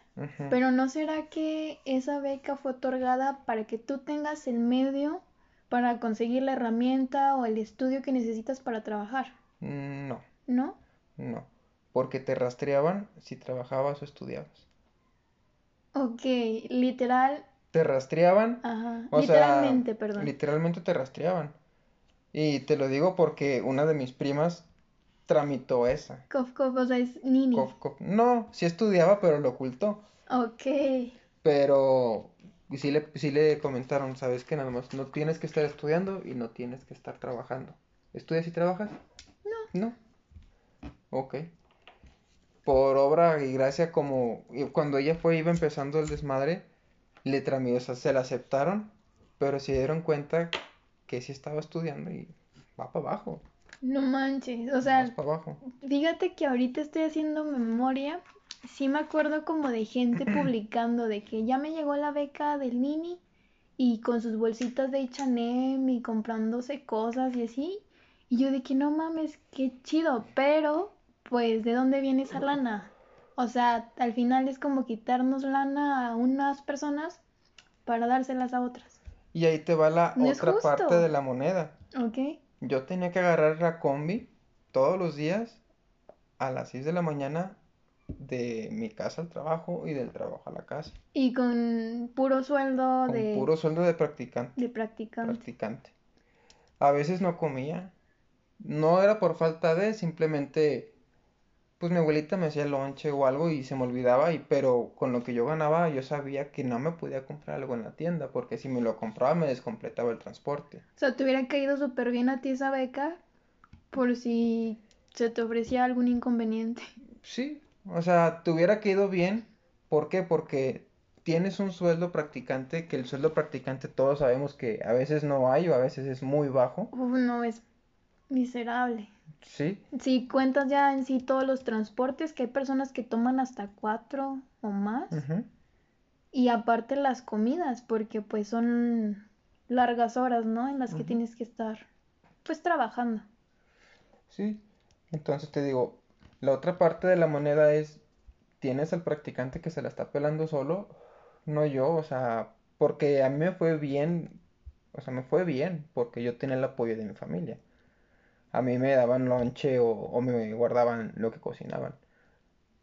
pero ¿no será que esa beca fue otorgada para que tú tengas el medio para conseguir la herramienta o el estudio que necesitas para trabajar? Mm, No, ¿No? no, porque te rastreaban si trabajabas o estudiabas. Ok, literal, Te rastreaban, ajá, o sea, literalmente, perdón. literalmente te rastreaban. Y te lo digo porque una de mis primas tramitó esa. Cof, cof, o sea, es nini. No, sí estudiaba, pero lo ocultó. Ok, Pero sí le, sí le comentaron, sabes que nada más no tienes que estar estudiando y no tienes que estar trabajando. ¿Estudias y trabajas? No. No. Ok. Por obra y gracia como cuando ella fue, iba empezando el desmadre, le tramitó, o sea, se la aceptaron, pero se dieron cuenta que sí estaba estudiando y va para abajo, no manches, o sea, para abajo. fíjate que ahorita estoy haciendo memoria, sí me acuerdo como de gente publicando de que ya me llegó la beca del Nini y con sus bolsitas de H&M y comprándose cosas y así, y yo de que no mames, qué chido, pero pues ¿de dónde viene esa lana? O sea, al final es como quitarnos lana a unas personas para dárselas a otras, Y ahí te va la No otra parte de la moneda. ¿ok? Yo tenía que agarrar la combi todos los días a las 6 de la mañana de mi casa al trabajo y del trabajo a la casa. Y con puro sueldo Con de, puro sueldo de practicante, de practicante. practicante. A veces no comía. No era por falta de, simplemente, pues mi abuelita me hacía lonche o algo y se me olvidaba, y, pero con lo que yo ganaba yo sabía que no me podía comprar algo en la tienda, porque si me lo compraba me descompletaba el transporte. O sea, te hubiera caído súper bien a ti esa beca por si se te ofrecía algún inconveniente. Sí, o sea, te hubiera caído bien. ¿Por qué? Porque tienes un sueldo practicante, que el sueldo practicante todos sabemos que a veces no hay o a veces es muy bajo. Uf, no, es miserable. Sí, Si cuentas ya en sí todos los transportes, que hay personas que toman hasta cuatro o más. Y aparte las comidas, porque pues son largas horas, ¿no? En las que tienes que estar pues trabajando. sí. Entonces te digo, la otra parte de la moneda es, tienes al practicante que se la está pelando solo, no yo, o sea, porque a mí me fue bien, o sea, me fue bien, porque yo tenía el apoyo de mi familia. A mí me daban lonche o, o me guardaban lo que cocinaban.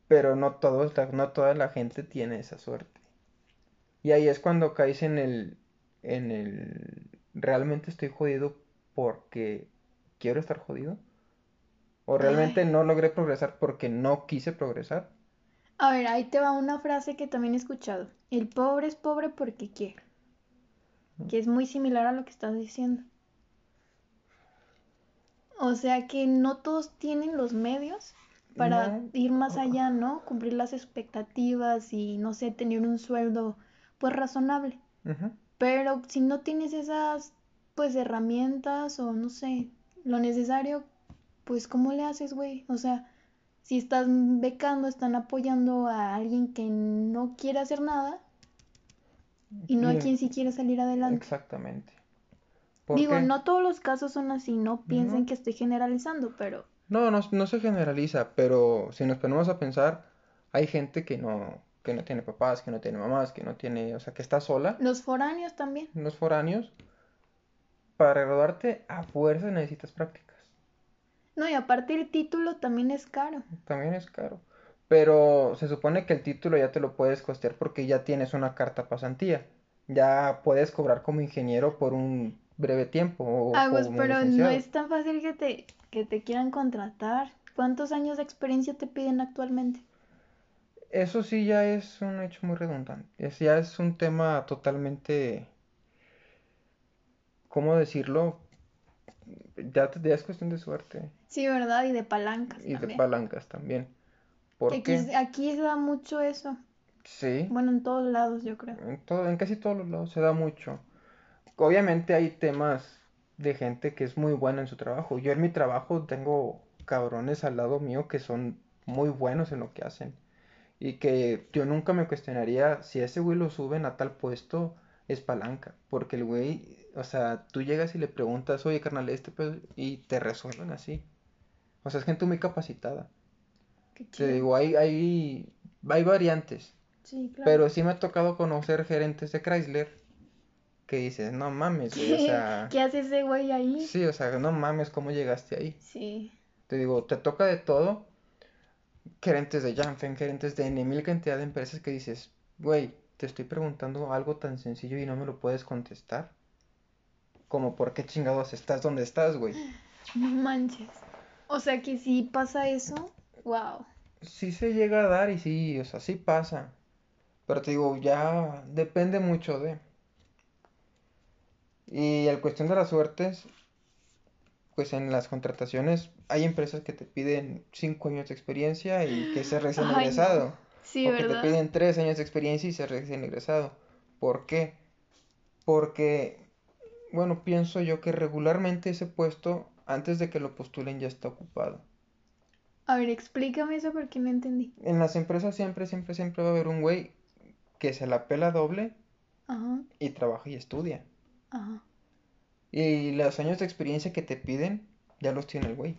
Pero no todos, no toda la gente tiene esa suerte. Y ahí es cuando caes en el, en el, realmente estoy jodido porque quiero estar jodido. O realmente Ay. no logré progresar porque no quise progresar. A ver, ahí te va una frase que también he escuchado. El pobre es pobre porque quiere. Que es muy similar a lo que estás diciendo. O sea que no todos tienen los medios para No. ir más allá, ¿no? Cumplir las expectativas y, no sé, tener un sueldo pues razonable. Pero si no tienes esas pues herramientas o no sé, lo necesario, pues ¿cómo le haces, güey? O sea, si estás becando, están apoyando a alguien que no quiere hacer nada y no a quien sí quiere salir adelante. Exactamente. ¿Por Digo, qué? no todos los casos son así, no piensen No. que estoy generalizando, pero No, no, no se generaliza, pero si nos ponemos a pensar, hay gente que no, que no tiene papás, que no tiene mamás, que no tiene, o sea, que está sola, los foráneos también. los foráneos. Para graduarte a fuerza necesitas prácticas. No, y aparte el título también es caro. También es caro. Pero se supone que el título ya te lo puedes costear porque ya tienes una carta pasantía. Ya puedes cobrar como ingeniero por un breve tiempo o Ah, pues, como pero no es tan fácil que te, que te quieran contratar. ¿Cuántos años de experiencia te piden actualmente? Eso sí ya es un hecho muy redundante. Es, ya es un tema totalmente, ¿cómo decirlo? Ya, ya es cuestión de suerte Sí, ¿verdad? Y de palancas y de también. palancas también. ¿Por Aquí, aquí se da mucho eso. Sí, Bueno, en todos lados, yo creo. en todo, en casi todos los lados se da mucho. Obviamente hay temas de gente que es muy buena en su trabajo. Yo en mi trabajo tengo cabrones al lado mío que son muy buenos en lo que hacen. Y que yo nunca me cuestionaría si ese güey lo suben a tal puesto, es palanca. Porque el güey, o sea, tú llegas y le preguntas, oye, carnal, este pues, y te resuelven así. O sea, es gente muy capacitada. Te digo, hay, hay, hay variantes. Sí, claro. Pero sí me ha tocado conocer gerentes de Chrysler que dices, no mames, güey, o sea... ¿Qué hace ese güey ahí? Sí, o sea, no mames, ¿cómo llegaste ahí? Sí. Te digo, te toca de todo. Gerentes de Janfen, gerentes de N mil cantidad de empresas que dices, güey, te estoy preguntando algo tan sencillo y no me lo puedes contestar. Como, ¿por qué chingados estás donde estás, güey? No manches. O sea que si pasa eso, wow. Sí se llega a dar y sí, o sea, sí pasa. Pero te digo, ya depende mucho de... Y el cuestión de las suertes, pues en las contrataciones hay empresas que te piden cinco años de experiencia y que se recién Ay, egresado. no. Sí, o ¿verdad? que te piden tres años de experiencia y se recién egresado. ¿Por qué? Porque, bueno, pienso yo que regularmente ese puesto, antes de que lo postulen, ya está ocupado. A ver, explícame eso porque no entendí. En las empresas siempre, siempre, siempre va a haber un güey que se la pela doble Ajá, y trabaja y estudia. Ajá. Y los años de experiencia que te piden, ya los tiene el güey.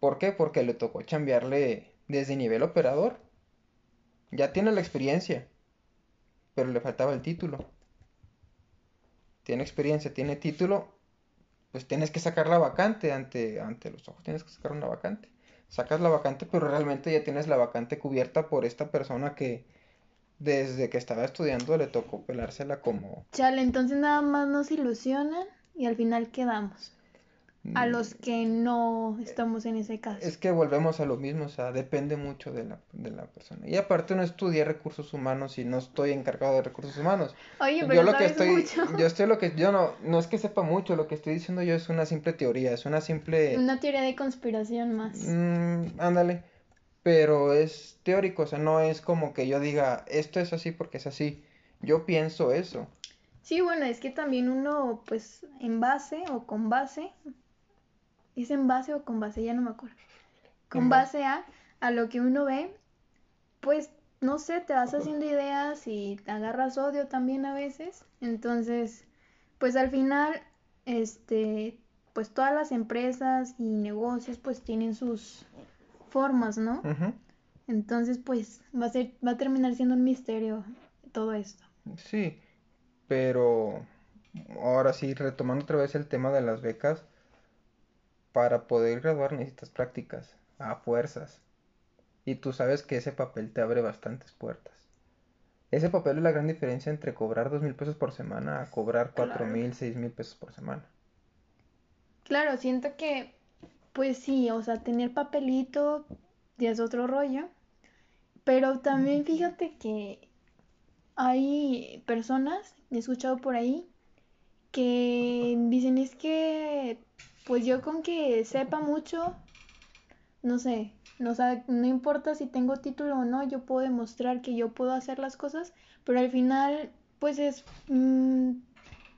¿Por qué? Porque le tocó chambearle desde nivel operador. Ya tiene la experiencia, pero le faltaba el título. Tiene experiencia, tiene título, pues tienes que sacar la vacante ante, ante los ojos, tienes que sacar una vacante. Sacas la vacante, pero realmente ya tienes la vacante cubierta por esta persona que desde que estaba estudiando le tocó pelársela como Chale, entonces nada más nos ilusionan y al final quedamos. A los que no estamos en ese caso. Mm, Es que volvemos a lo mismo, o sea, depende mucho de la, de la persona. Y aparte no estudié recursos humanos y no estoy encargado de recursos humanos. Oye, pero Yo lo que estoy, mucho. yo estoy lo que, yo no, no es que sepa mucho, lo que estoy diciendo yo es una simple teoría, es una simple, Una teoría de conspiración más. mm, ándale, pero es teórico, o sea, no es como que yo diga, esto es así porque es así. Yo pienso eso. Sí, bueno, es que también uno, pues, en base o con base, ¿es en base o con base? Ya no me acuerdo. Con base a, a lo que uno ve, pues, no sé, te vas haciendo ideas y te agarras odio también a veces. Entonces, pues al final, este, pues todas las empresas y negocios, pues tienen sus formas, ¿no? Entonces, pues, va a ser, va a terminar siendo un misterio todo esto. Sí, pero ahora sí, retomando otra vez el tema de las becas, para poder graduar necesitas prácticas a fuerzas. Y tú sabes que ese papel te abre bastantes puertas. Ese papel es la gran diferencia entre cobrar dos mil pesos por semana a cobrar cuatro mil, seis mil pesos por semana. Claro, siento que, pues sí, o sea, tener papelito ya es otro rollo, pero también fíjate que hay personas, he escuchado por ahí, que dicen es que, pues yo con que sepa mucho, no sé, no, sa- no importa si tengo título o no, yo puedo demostrar que yo puedo hacer las cosas, pero al final, pues es mm,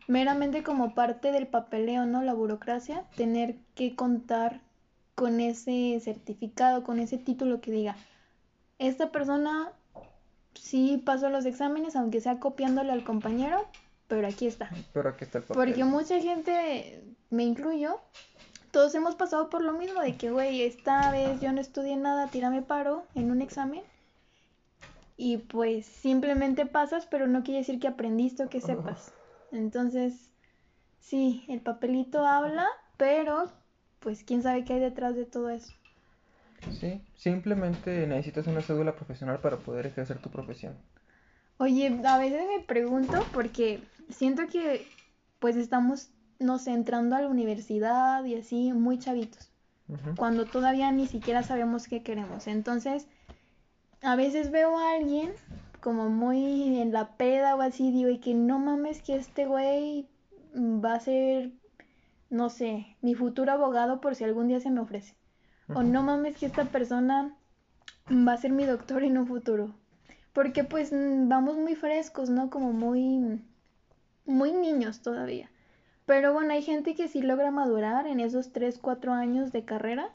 meramente como parte del papeleo, ¿no? La burocracia, tener que contar con ese certificado, con ese título que diga, esta persona sí pasó los exámenes, aunque sea copiándole al compañero, pero aquí está. Pero aquí está el papel. Porque mucha gente, me incluyo, todos hemos pasado por lo mismo de que, güey, esta vez yo no estudié nada, tírame paro en un examen. Y pues simplemente pasas, pero no quiere decir que aprendiste o que sepas. Entonces, sí, el papelito habla, pero pues quién sabe qué hay detrás de todo eso. Sí, simplemente necesitas una cédula profesional para poder ejercer tu profesión. Oye, a veces me pregunto porque siento que pues estamos, no sé, entrando a la universidad y así muy chavitos, cuando todavía ni siquiera sabemos qué queremos. Entonces, a veces veo a alguien como muy en la peda o así, digo, y que no mames que este güey va a ser, no sé, mi futuro abogado por si algún día se me ofrece. O no mames que esta persona va a ser mi doctor en un futuro. Porque pues mm, vamos muy frescos, ¿no? Como muy, muy niños todavía. Pero bueno, hay gente que sí logra madurar en esos 3, 4 años de carrera,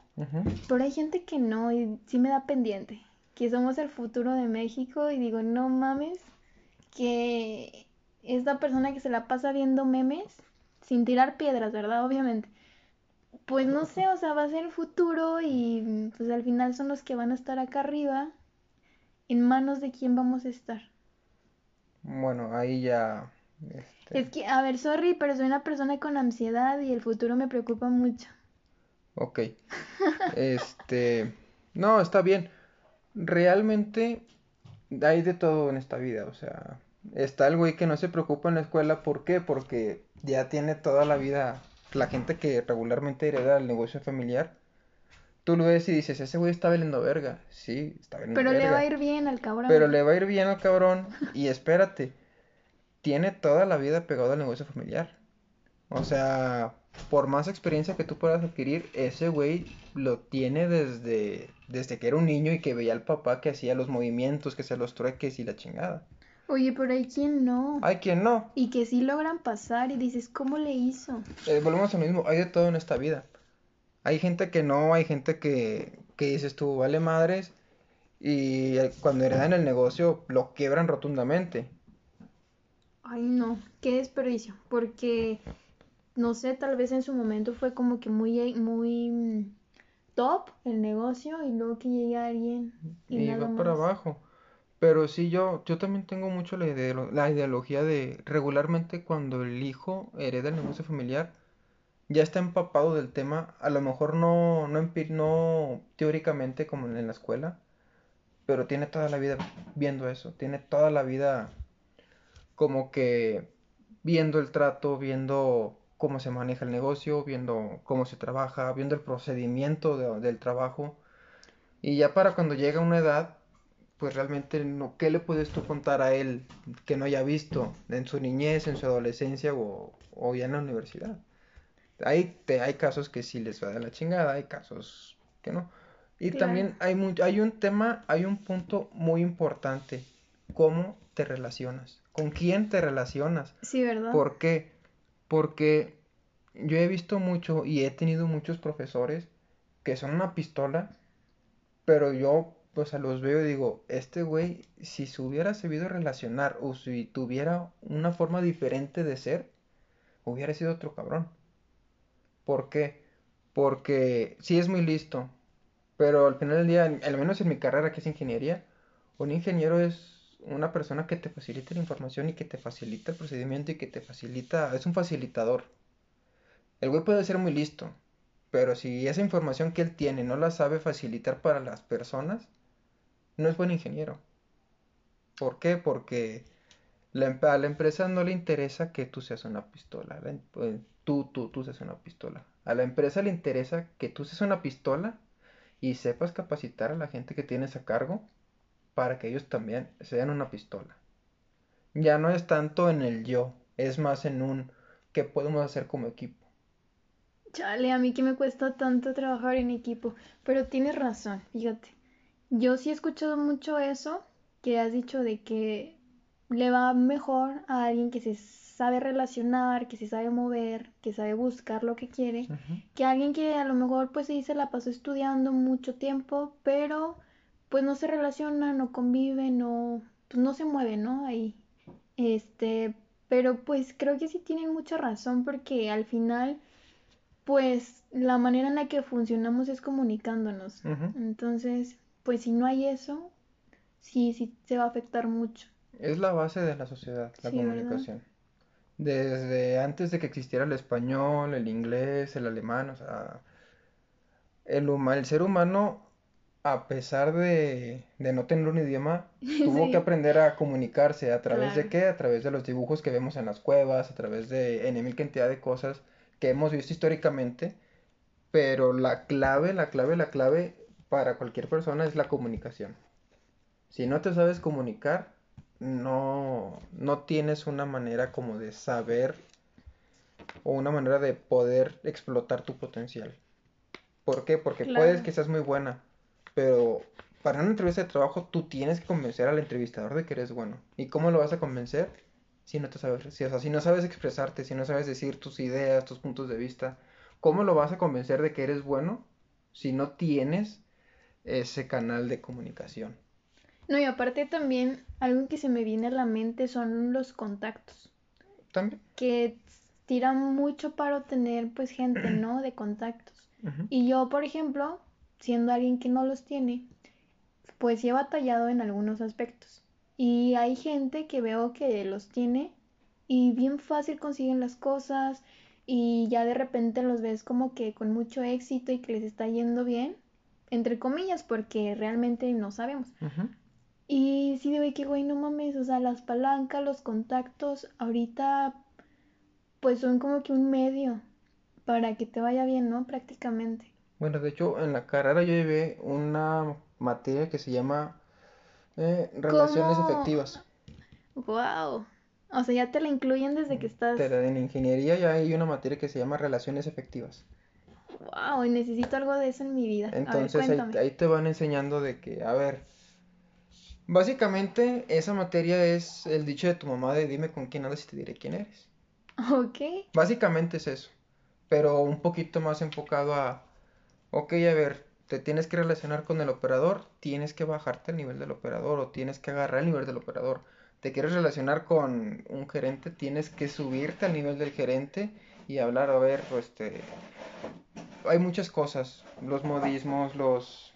pero hay gente que no y sí me da pendiente, que somos el futuro de México y digo, no mames, que esta persona que se la pasa viendo memes, sin tirar piedras, ¿verdad? Obviamente. Pues no sé, o sea, va a ser el futuro y pues al final son los que van a estar acá arriba. ¿En manos de quién vamos a estar? Bueno, ahí ya. Este, Es que, a ver, sorry, pero soy una persona con ansiedad y el futuro me preocupa mucho. ok. Este. No, está bien. Realmente hay de todo en esta vida. O sea, está el güey que no se preocupa en la escuela. ¿Por qué? Porque ya tiene toda la vida. La gente que regularmente hereda el negocio familiar. Tú lo ves y dices, ese güey está valiendo verga. Sí, está valiendo Pero le verga. va a ir bien al cabrón. Pero le va a ir bien al cabrón. Y espérate, tiene toda la vida pegado al negocio familiar. O sea, por más experiencia que tú puedas adquirir, ese güey lo tiene desde, desde que era un niño y que veía al papá que hacía los movimientos, que hacía los trueques y la chingada. Oye, pero hay quien no. Hay quien no. Y que sí logran pasar y dices, ¿cómo le hizo? Eh, volvemos a lo mismo, hay de todo en esta vida. Hay gente que no, hay gente que, que dices tú, vale madres, y cuando heredan el negocio lo quiebran rotundamente. Ay, no, qué desperdicio. Porque, no sé, tal vez en su momento fue como que muy, muy mm, top el negocio y luego que llegue alguien y y nada va para abajo. Pero sí, yo, yo también tengo mucho la, la ideología de regularmente cuando el hijo hereda el negocio familiar, ya está empapado del tema, a lo mejor no, no, no teóricamente como en la escuela, pero tiene toda la vida viendo eso, tiene toda la vida como que viendo el trato, viendo cómo se maneja el negocio, viendo cómo se trabaja, viendo el procedimiento de- del trabajo. Y ya para cuando llega una edad, pues realmente no, ¿qué le puedes tú contar a él que no haya visto en su niñez, en su adolescencia o, o ya en la universidad? Hay, te- hay casos que sí les va de la chingada, hay casos que no. Y Claro. también hay, mu- hay un tema, hay un punto muy importante, cómo te relacionas, con quién te relacionas. Sí, ¿verdad? ¿Por qué? Porque yo he visto mucho y he tenido muchos profesores que son una pistola, pero yo, o sea, los veo y digo, este güey, si se hubiera sabido relacionar o si tuviera una forma diferente de ser, hubiera sido otro cabrón. ¿Por qué? Porque sí es muy listo, pero al final del día, al menos en mi carrera que es ingeniería, un ingeniero es una persona que te facilita la información y que te facilita el procedimiento y que te facilita, es un facilitador. El güey puede ser muy listo, pero si esa información que él tiene no la sabe facilitar para las personas, no es buen ingeniero. ¿Por qué? Porque la em- a la empresa no le interesa que tú seas una pistola. em- eh, tú, tú, tú seas una pistola. A la empresa le interesa que tú seas una pistola y sepas capacitar a la gente que tienes a cargo para que ellos también sean una pistola. Ya no es tanto en el yo, es más en un qué podemos hacer como equipo. Chale, a mí que me cuesta tanto trabajar en equipo, pero tienes razón, fíjate. Yo sí he escuchado mucho eso que has dicho de que le va mejor a alguien que se sabe relacionar, que se sabe mover, que sabe buscar lo que quiere, Ujú. que alguien que a lo mejor pues sí se la pasó estudiando mucho tiempo, pero pues no se relaciona, no convive, no, pues no se mueve, ¿no? Ahí. Este, pero pues creo que sí tienen mucha razón porque al final pues la manera en la que funcionamos es comunicándonos. Entonces, pues si no hay eso, sí, sí se va a afectar mucho. Es la base de la sociedad, la Sí, ¿verdad? comunicación. Desde antes de que existiera el español, el inglés, el alemán, o sea, el, huma- el ser humano, a pesar de, de no tener un idioma, tuvo Sí. que aprender a comunicarse. ¿A través de qué? A través de los dibujos que vemos en las cuevas, a través de N mil cantidad de cosas que hemos visto históricamente. Pero la clave, la clave, la clave para cualquier persona es la comunicación. Si no te sabes comunicar, no, no tienes una manera como de saber o una manera de poder explotar tu potencial. ¿Por qué? Porque puedes que seas muy buena, pero para una entrevista de trabajo tú tienes que convencer al entrevistador de que eres bueno. ¿Y cómo lo vas a convencer? si no te sabes, si, o sea, si no sabes expresarte, si no sabes decir tus ideas, tus puntos de vista, ¿cómo lo vas a convencer de que eres bueno si no tienes ese canal de comunicación? No, y aparte también algo que se me viene a la mente son los contactos. También. Que tiran mucho para obtener pues gente, ¿no? De contactos. Y yo, por ejemplo, siendo alguien que no los tiene, pues sí he batallado en algunos aspectos. Y hay gente que veo que los tiene y bien fácil consiguen las cosas y ya de repente los ves como que con mucho éxito y que les está yendo bien, entre comillas, porque realmente no sabemos. Y sí, de que, güey, no mames, o sea, las palancas, los contactos, ahorita, pues son como que un medio para que te vaya bien, ¿no? Prácticamente. Bueno, de hecho, en la carrera yo llevé una materia que se llama eh, relaciones ¿Cómo? efectivas. Wow. O sea, ya te la incluyen desde que estás. Pero en ingeniería ya hay una materia que se llama relaciones efectivas. Wow, necesito algo de eso en mi vida. Ver, Entonces ahí, te van enseñando de que, a ver, básicamente esa materia es el dicho de tu mamá de dime con quién andas y te diré quién eres. Ok. Básicamente es eso, pero un poquito más enfocado a, ok, a ver, te tienes que relacionar con el operador, tienes que bajarte al nivel del operador o tienes que agarrar el nivel del operador. Te quieres relacionar con un gerente, tienes que subirte al nivel del gerente y hablar, a ver, pues, este, hay muchas cosas, los modismos, los,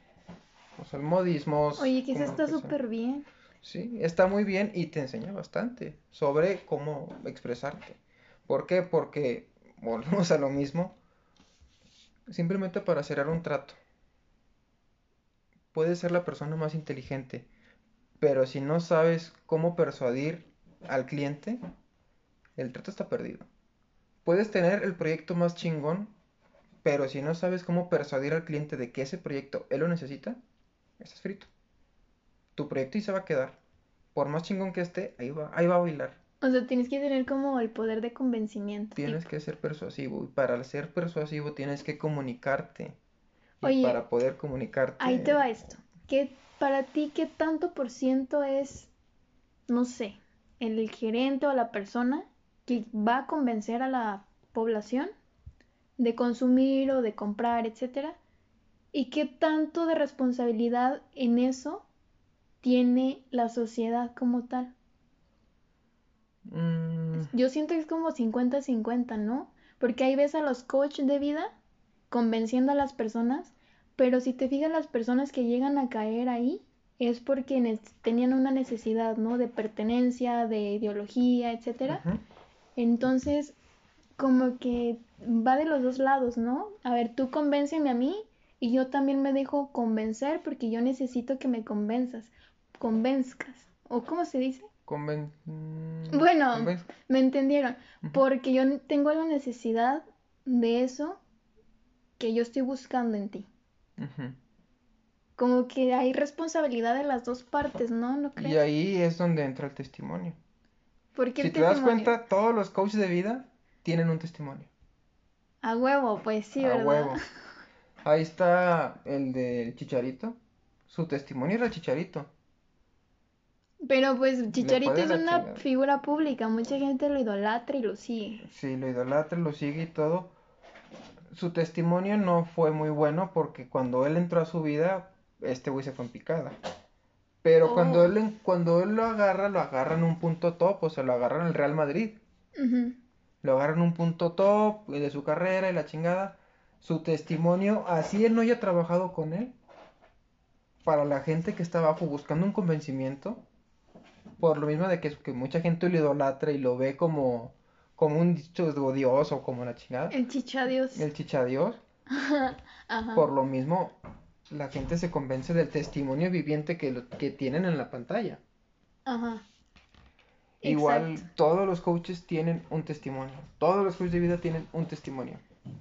o sea, modismos. Oye, como está súper bien. Sí, está muy bien y te enseña bastante sobre cómo expresarte. ¿Por qué? Porque volvemos a lo mismo. Simplemente para cerrar un trato. Puedes ser la persona más inteligente, pero si no sabes cómo persuadir al cliente, el trato está perdido. Puedes tener el proyecto más chingón, pero si no sabes cómo persuadir al cliente de que ese proyecto él lo necesita, estás frito. Tu proyecto ahí se va a quedar. Por más chingón que esté, ahí va, ahí va a bailar. O sea, tienes que tener como el poder de convencimiento. Tienes tipo. que ser persuasivo. Y para ser persuasivo tienes que comunicarte. Y Oye, para poder comunicarte. Ahí te va esto. ¿Qué, para ti, qué tanto por ciento es, no sé, el gerente o la persona que va a convencer a la población de consumir o de comprar, etcétera? ¿Y qué tanto de responsabilidad en eso tiene la sociedad como tal? Mm, Yo siento que es como 50-50, ¿no? Porque ahí ves a los coaches de vida convenciendo a las personas, pero si te fijas las personas que llegan a caer ahí es porque tenían una necesidad, ¿no? De pertenencia, de ideología, etcétera. Entonces, como que va de los dos lados, ¿no? A ver, tú convénceme a mí y yo también me dejo convencer porque yo necesito que me convenzas, convenzcas. ¿O cómo se dice? Conven- mm, Bueno, me entendieron. Porque yo tengo la necesidad de eso que yo estoy buscando en ti. Como que hay responsabilidad de las dos partes, ¿no? ¿No Y crees? ahí es donde entra el testimonio. Porque Si te das cuenta, todos los coaches de vida tienen un testimonio. A huevo, pues sí, a ¿verdad? huevo. Ahí está el del Chicharito. Su testimonio era el Chicharito. Pero pues Chicharito es una chingada. figura pública, mucha gente lo idolatra y lo sigue. Sí, lo idolatra, lo sigue y todo. Su testimonio no fue muy bueno porque cuando él entró a su vida, este güey se fue en picada. Pero cuando Oh. él en- cuando él lo agarra, lo agarra en un punto top, o sea, lo agarra en el Real Madrid. Lo agarra en un punto top de su carrera y la chingada. Su testimonio, así él no haya trabajado con él, para la gente que está abajo buscando un convencimiento, por lo mismo de que, que mucha gente lo idolatra y lo ve como, como un dicho Dios o como la chingada, El chichadios. el chichadios, Ajá. por lo mismo la gente se convence del testimonio viviente que, lo- que tienen en la pantalla. Ajá. Igual Exacto. todos los coaches tienen un testimonio, todos los coaches de vida tienen un testimonio.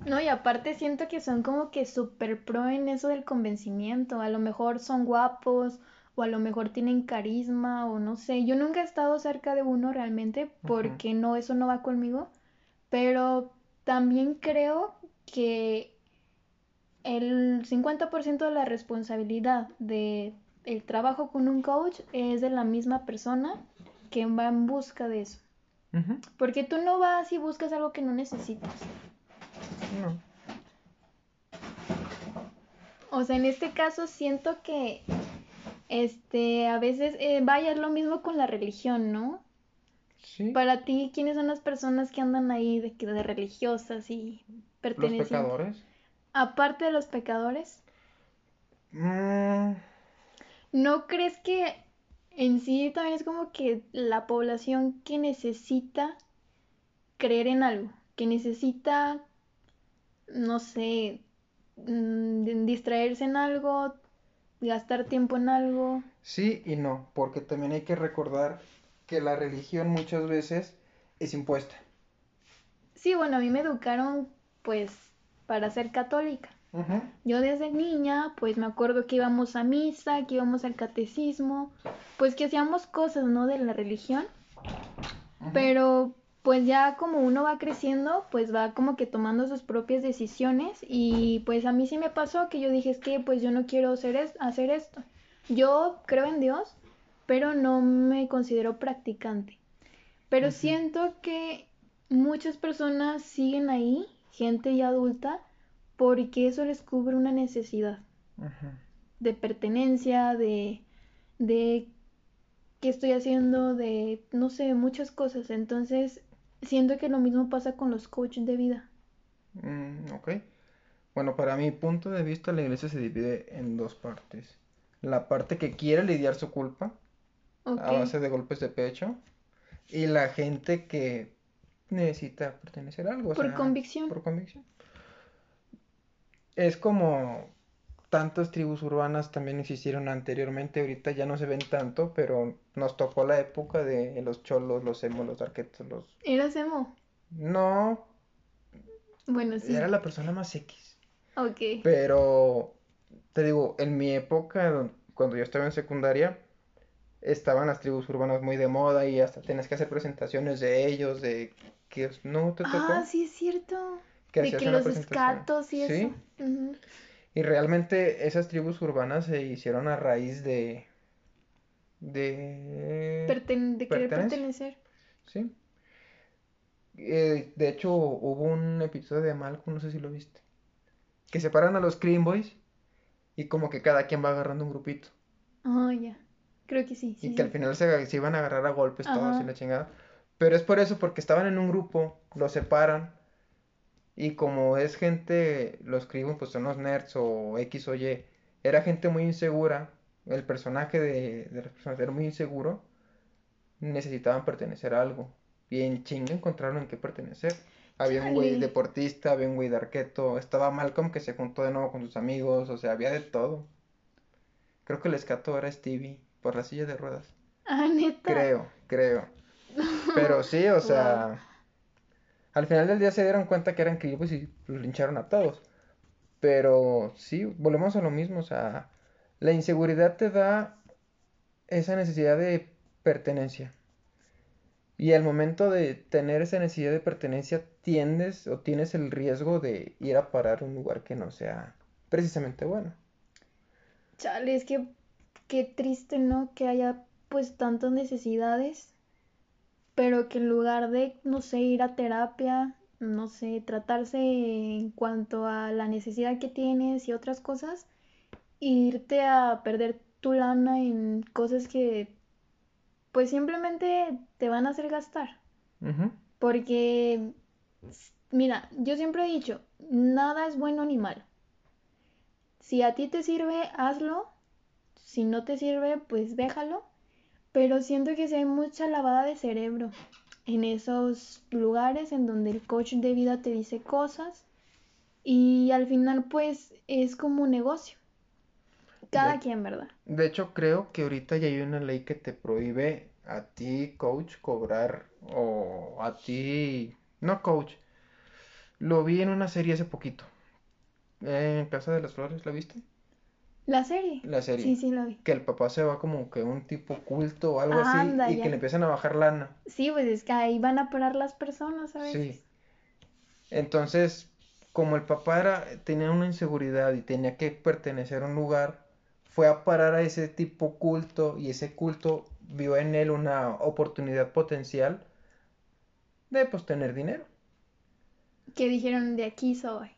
No, y aparte siento que son como que súper pro en eso del convencimiento. A lo mejor son guapos o a lo mejor tienen carisma o no sé. Yo nunca he estado cerca de uno realmente porque no, eso no va conmigo. Pero también creo que el 50% de la responsabilidad de el trabajo con un coach es de la misma persona que va en busca de eso. Porque tú no vas y buscas algo que no necesitas. No. O sea, en este caso siento que, este, a veces, eh, vaya, lo mismo con la religión, ¿no? Sí. Para ti, ¿quiénes son las personas que andan ahí de, de religiosas y Los pertenecientes? pecadores. Aparte de los pecadores, Mm, ¿no crees que en sí también es como que la población que necesita creer en algo, que necesita, no sé, mm, distraerse en algo, gastar tiempo en algo? sí y no, porque también hay que recordar que la religión muchas veces es impuesta. Sí, bueno, a mí me educaron pues para ser católica. Yo desde niña, pues me acuerdo que íbamos a misa, que íbamos al catecismo, pues que hacíamos cosas, ¿no? De la religión, pero pues ya como uno va creciendo, pues va como que tomando sus propias decisiones y pues a mí sí me pasó que yo dije, es que pues yo no quiero hacer, es- hacer esto. Yo creo en Dios, pero no me considero practicante. Pero siento que muchas personas siguen ahí, gente ya adulta, porque eso les cubre una necesidad de pertenencia, de, de qué estoy haciendo, de, no sé, muchas cosas. Entonces, siento que lo mismo pasa con los coaches de vida. Mm, ok. Bueno, para mi punto de vista, la iglesia se divide en dos partes. La parte que quiere lidiar su culpa a base de golpes de pecho y la gente que necesita pertenecer a algo, o Por sea, convicción. por convicción. Es como tantas tribus urbanas también existieron anteriormente, ahorita ya no se ven tanto, pero nos tocó la época de los cholos, los emos, los arquetos, los... ¿Eras emo? No, Bueno, sí. era la persona más X. Ok. Pero, te digo, en mi época, cuando yo estaba en secundaria, estaban las tribus urbanas muy de moda y hasta tenías que hacer presentaciones de ellos, de que no te tocó, Ah, sí es cierto. Que De que los escatos y Sí, eso. Y realmente esas tribus urbanas se hicieron a raíz de, de, Perten- de querer pertenecer. sí. Eh, de hecho, hubo un episodio de Malcolm, no sé si lo viste, que separan a los Clean Boys y como que cada quien va agarrando un grupito. Ah, ya. Creo que sí, Y sí, que al final se, se iban a agarrar a golpes todos y la chingada. Pero es por eso, porque estaban en un grupo, los separan. Y como es gente, los escriben, pues son los nerds o X o Y. Era gente muy insegura. El personaje de, de las personas era muy inseguro. Necesitaban pertenecer a algo. Y en chinga encontraron en qué pertenecer. Había un güey deportista, había un güey de arqueto. Estaba Malcolm que se juntó de nuevo con sus amigos. O sea, había de todo. Creo que el escato era Stevie por la silla de ruedas. Ah, neta. Creo, creo. Pero sí, o sea, al final del día se dieron cuenta que eran creepers y los lincharon a todos. Pero sí, volvemos a lo mismo, o sea, la inseguridad te da esa necesidad de pertenencia. Y al momento de tener esa necesidad de pertenencia, tiendes o tienes el riesgo de ir a parar a un lugar que no sea precisamente bueno. Chale, es que qué triste, ¿no? Que haya pues tantas necesidades, pero que en lugar de, no sé, ir a terapia, no sé, tratarse en cuanto a la necesidad que tienes y otras cosas, irte a perder tu lana en cosas que pues simplemente te van a hacer gastar. Porque, mira, yo siempre he dicho, nada es bueno ni malo. Si a ti te sirve, hazlo. Si no te sirve, pues déjalo. Pero siento que sí hay mucha lavada de cerebro en esos lugares en donde el coach de vida te dice cosas y al final pues es como un negocio. Cada De- quien, ¿verdad? De hecho, creo que ahorita ya hay una ley que te prohíbe a ti, coach, cobrar o a ti, no coach. Lo vi en una serie hace poquito. En Casa de las Flores, ¿la viste? La serie. La serie. Sí, sí, la vi. Que el papá se va como que un tipo culto o algo así Anda, y ya. que le empiezan a bajar lana. Sí, pues es que ahí van a parar las personas a veces. Sí. Entonces, como el papá era, tenía una inseguridad y tenía que pertenecer a un lugar, fue a parar a ese tipo culto y ese culto vio en él una oportunidad potencial de pues tener dinero. Que dijeron de aquí soy.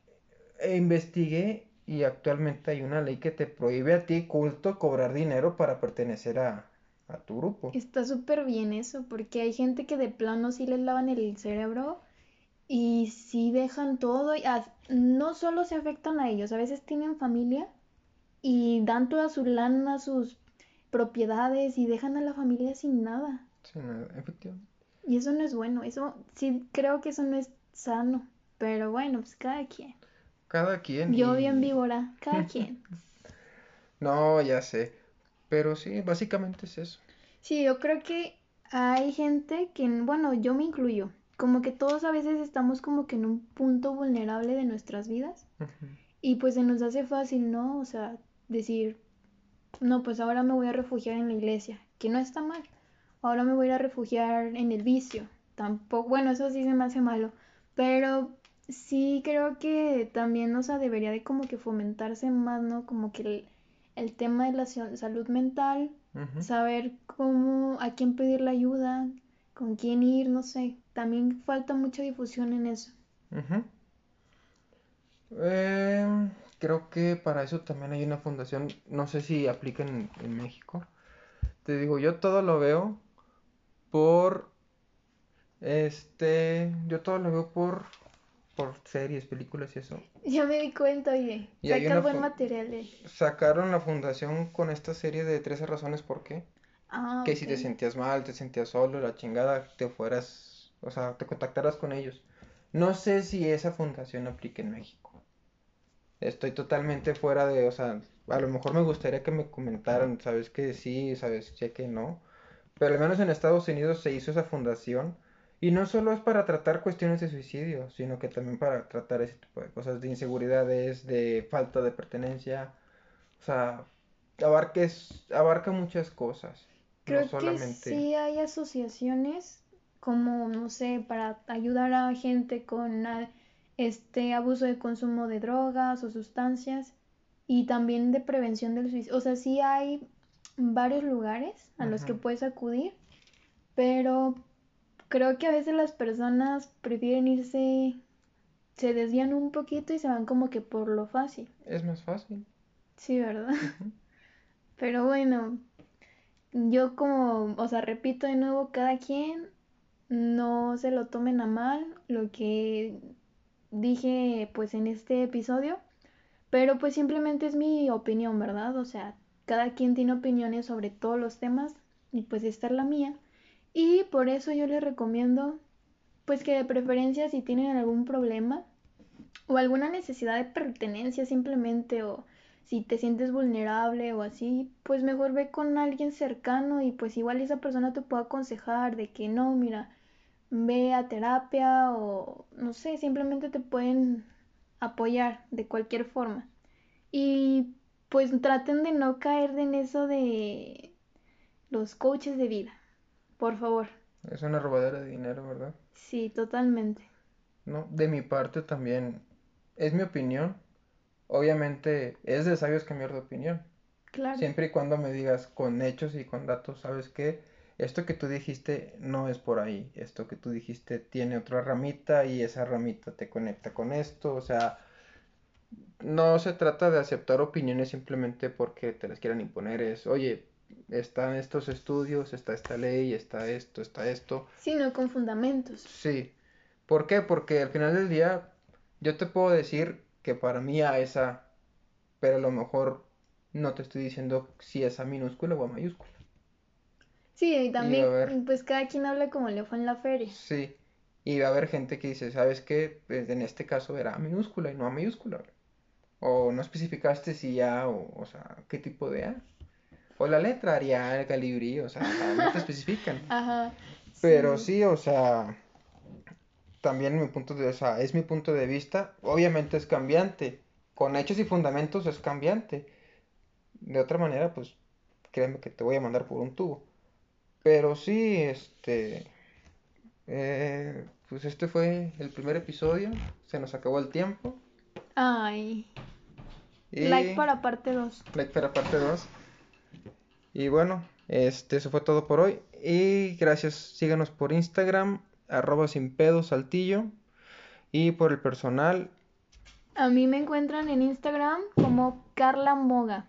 E investigué y actualmente hay una ley que te prohíbe a ti culto cobrar dinero para pertenecer a, a tu grupo. Está súper bien eso, porque hay gente que de plano sí les lavan el cerebro y sí dejan todo. Y as- no solo se afectan a ellos, a veces tienen familia y dan toda su lana, sus propiedades y dejan a la familia sin nada. Sí, no, efectivamente. Y eso no es bueno, eso sí creo que eso no es sano. Pero bueno, pues cada quien. Cada quien. Yo y- bien víbora, cada quien. No, ya sé. Pero sí, básicamente es eso. Sí, yo creo que hay gente que, bueno, yo me incluyo, como que todos a veces estamos como que en un punto vulnerable de nuestras vidas y pues se nos hace fácil, ¿no? O sea, decir, no, pues ahora me voy a refugiar en la iglesia, que no está mal. Ahora me voy a ir a refugiar en el vicio. Tampoco, bueno, eso sí se me hace malo, pero sí creo que también, o sea, debería de como que fomentarse más, ¿no? Como que el, el tema de la sa- salud mental saber cómo, a quién pedir la ayuda, con quién ir, no sé. También falta mucha difusión en eso. Em, creo que para eso también hay una fundación, no sé si aplica en, en México. Te digo, yo todo lo veo por, este, yo todo lo veo por, por series, películas y eso. Ya me di cuenta, oye, Y saca buen material de... Sacaron la fundación con esta serie de 13 razones por qué. Ah, Que si te sentías mal, te sentías solo, la chingada, te fueras, o sea, te contactaras con ellos. No sé si esa fundación aplica en México. Estoy totalmente fuera de, o sea, a lo mejor me gustaría que me comentaran, sabes que sí, sabes que no. Pero al menos en Estados Unidos se hizo esa fundación. Y no solo es para tratar cuestiones de suicidio, sino que también para tratar ese tipo de cosas, de inseguridades, de falta de pertenencia. O sea, abarques, abarca muchas cosas. No Creo que solamente. sí hay asociaciones como, no sé, para ayudar a gente con este abuso de consumo de drogas o sustancias y también de prevención del suicidio. O sea, sí hay varios lugares a los que puedes acudir, pero creo que a veces las personas prefieren irse, se desvían un poquito y se van como que por lo fácil. Es más fácil. Sí, ¿verdad? Pero bueno, yo como, o sea, repito de nuevo, cada quien no se lo tomen a mal lo que dije pues en este episodio, pero pues simplemente es mi opinión, ¿verdad? O sea, cada quien tiene opiniones sobre todos los temas y pues esta es la mía. Y por eso yo les recomiendo pues que de preferencia si tienen algún problema o alguna necesidad de pertenencia simplemente o si te sientes vulnerable o así, pues mejor ve con alguien cercano y pues igual esa persona te puede aconsejar de que no, mira, ve a terapia o no sé, simplemente te pueden apoyar de cualquier forma. Y pues traten de no caer en eso de los coaches de vida, por favor. Es una robadera de dinero, ¿verdad? Sí, totalmente. No, de mi parte también es mi opinión. Obviamente es de sabios cambiar de opinión. Claro. Siempre y cuando me digas con hechos y con datos, ¿sabes qué? Esto que tú dijiste no es por ahí. Esto que tú dijiste tiene otra ramita y esa ramita te conecta con esto. O sea, no se trata de aceptar opiniones simplemente porque te las quieran imponer. Es, oye, están estos estudios, está esta ley, está esto, está esto. Sí, no con fundamentos. Sí. ¿Por qué? Porque al final del día yo te puedo decir que para mí a esa, pero a lo mejor no te estoy diciendo si es a minúscula o a mayúscula. Sí, y también, a pues cada quien habla como le fue en la feria. sí. Y va a haber gente que dice, ¿sabes qué? Pues en este caso era a minúscula y no a mayúscula. O no especificaste si A o, o sea, qué tipo de A. O la letra Arial, Calibri, o sea, no te especifican. Ajá, Pero sí. sí, o sea, también mi punto de, o sea, es mi punto de vista, obviamente es cambiante, con hechos y fundamentos es cambiante. De otra manera, pues créeme que te voy a mandar por un tubo. Pero sí, este, eh, pues este fue el primer episodio, se nos acabó el tiempo Ay, like para parte 2. like para parte 2. Y bueno, este, eso fue todo por hoy y gracias, síganos por Instagram arroba sin pedo saltillo. Y por el personal. A mí me encuentran en Instagram como Carla Moga.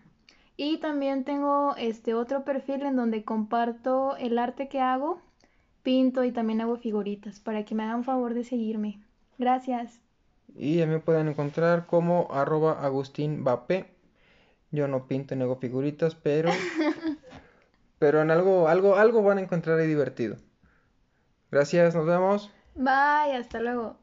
Y también tengo este otro perfil en donde comparto el arte que hago, pinto y también hago figuritas para que me hagan favor de seguirme. Gracias. Y a mí me pueden encontrar como arroba Agustín Yo no pinto ni hago figuritas, pero pero en algo, algo, algo van a encontrar ahí divertido. Gracias, nos vemos. Bye, hasta luego.